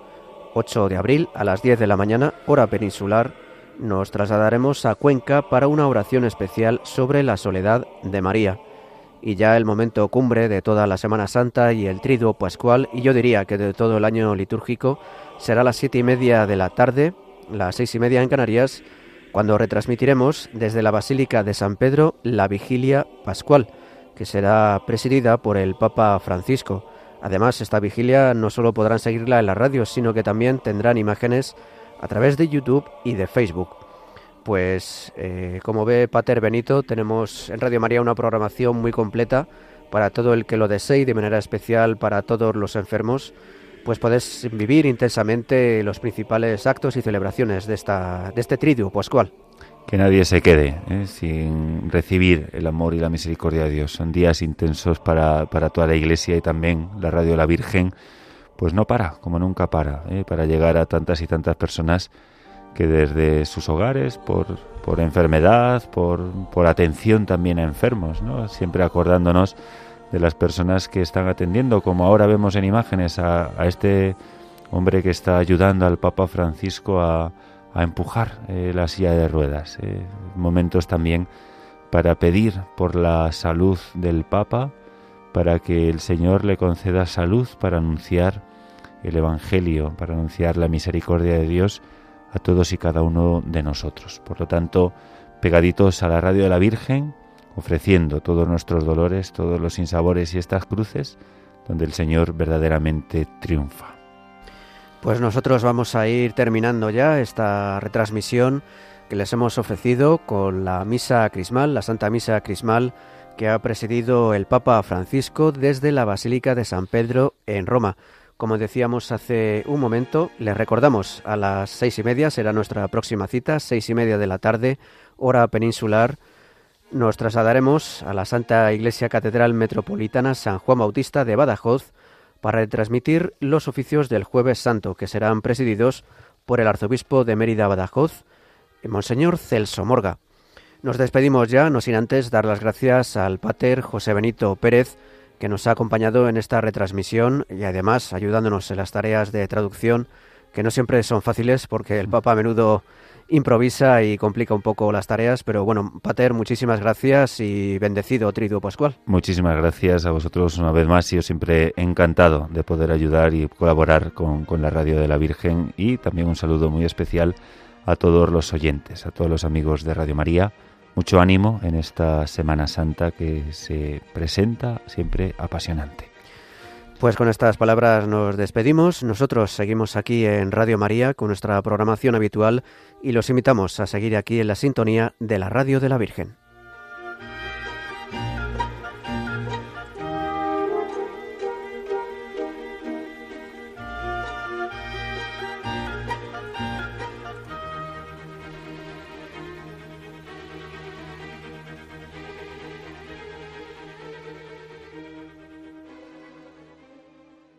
8 de abril, a las 10 de la mañana, hora peninsular, nos trasladaremos a Cuenca para una oración especial sobre la soledad de María. Y ya el momento cumbre de toda la Semana Santa y el Triduo Pascual, y yo diría que de todo el año litúrgico, será a las siete y media de la tarde, las seis y media en Canarias, cuando retransmitiremos desde la Basílica de San Pedro la vigilia pascual, que será presidida por el Papa Francisco. Además, esta vigilia no solo podrán seguirla en la radio, sino que también tendrán imágenes a través de YouTube y de Facebook. Pues eh, como ve Pater Benito, tenemos en Radio María una programación muy completa para todo el que lo desee y de manera especial para todos los enfermos, pues podés vivir intensamente los principales actos y celebraciones de, esta, de este triduo pascual. Que nadie se quede ¿eh? sin recibir el amor y la misericordia de Dios. Son días intensos para, para toda la Iglesia y también la Radio La Virgen pues no para, como nunca para, ¿eh? para llegar a tantas y tantas personas que desde sus hogares, por, por enfermedad, por, por, atención también a enfermos, ¿no? siempre acordándonos de las personas que están atendiendo, como ahora vemos en imágenes a, este hombre que está ayudando al Papa Francisco a, a empujar eh, la silla de ruedas. ¿eh? Momentos también para pedir por la salud del Papa, para que el Señor le conceda salud para anunciar el Evangelio, para anunciar la misericordia de Dios a todos y cada uno de nosotros. Por lo tanto, pegaditos a la radio de la Virgen, ofreciendo todos nuestros dolores, todos los sinsabores y estas cruces, donde el Señor verdaderamente triunfa. Pues nosotros vamos a ir terminando ya esta retransmisión que les hemos ofrecido con la misa crismal, la Santa Misa crismal que ha presidido el Papa Francisco desde la Basílica de San Pedro en Roma. Como decíamos hace un momento, les recordamos a las seis y media será nuestra próxima cita, seis y media de la tarde, hora peninsular. Nos trasladaremos a la Santa Iglesia Catedral Metropolitana San Juan Bautista de Badajoz para retransmitir los oficios del Jueves Santo, que serán presididos por el arzobispo de Mérida Badajoz, Monseñor Celso Morga. Nos despedimos ya, no sin antes dar las gracias al pater José Benito Pérez, que nos ha acompañado en esta retransmisión y además ayudándonos en las tareas de traducción, que no siempre son fáciles porque el Papa a menudo improvisa y complica un poco las tareas, pero bueno, Pater, muchísimas gracias y bendecido Triduo Pascual. Muchísimas gracias a vosotros una vez más y siempre encantado de poder ayudar y colaborar con, con la Radio de la Virgen y también un saludo muy especial a todos los oyentes, a todos los amigos de Radio María mucho ánimo en esta Semana Santa que se presenta siempre apasionante. Pues con estas palabras nos despedimos. Nosotros seguimos aquí en Radio María con nuestra programación habitual y los invitamos a seguir aquí en la sintonía de la Radio de la Virgen.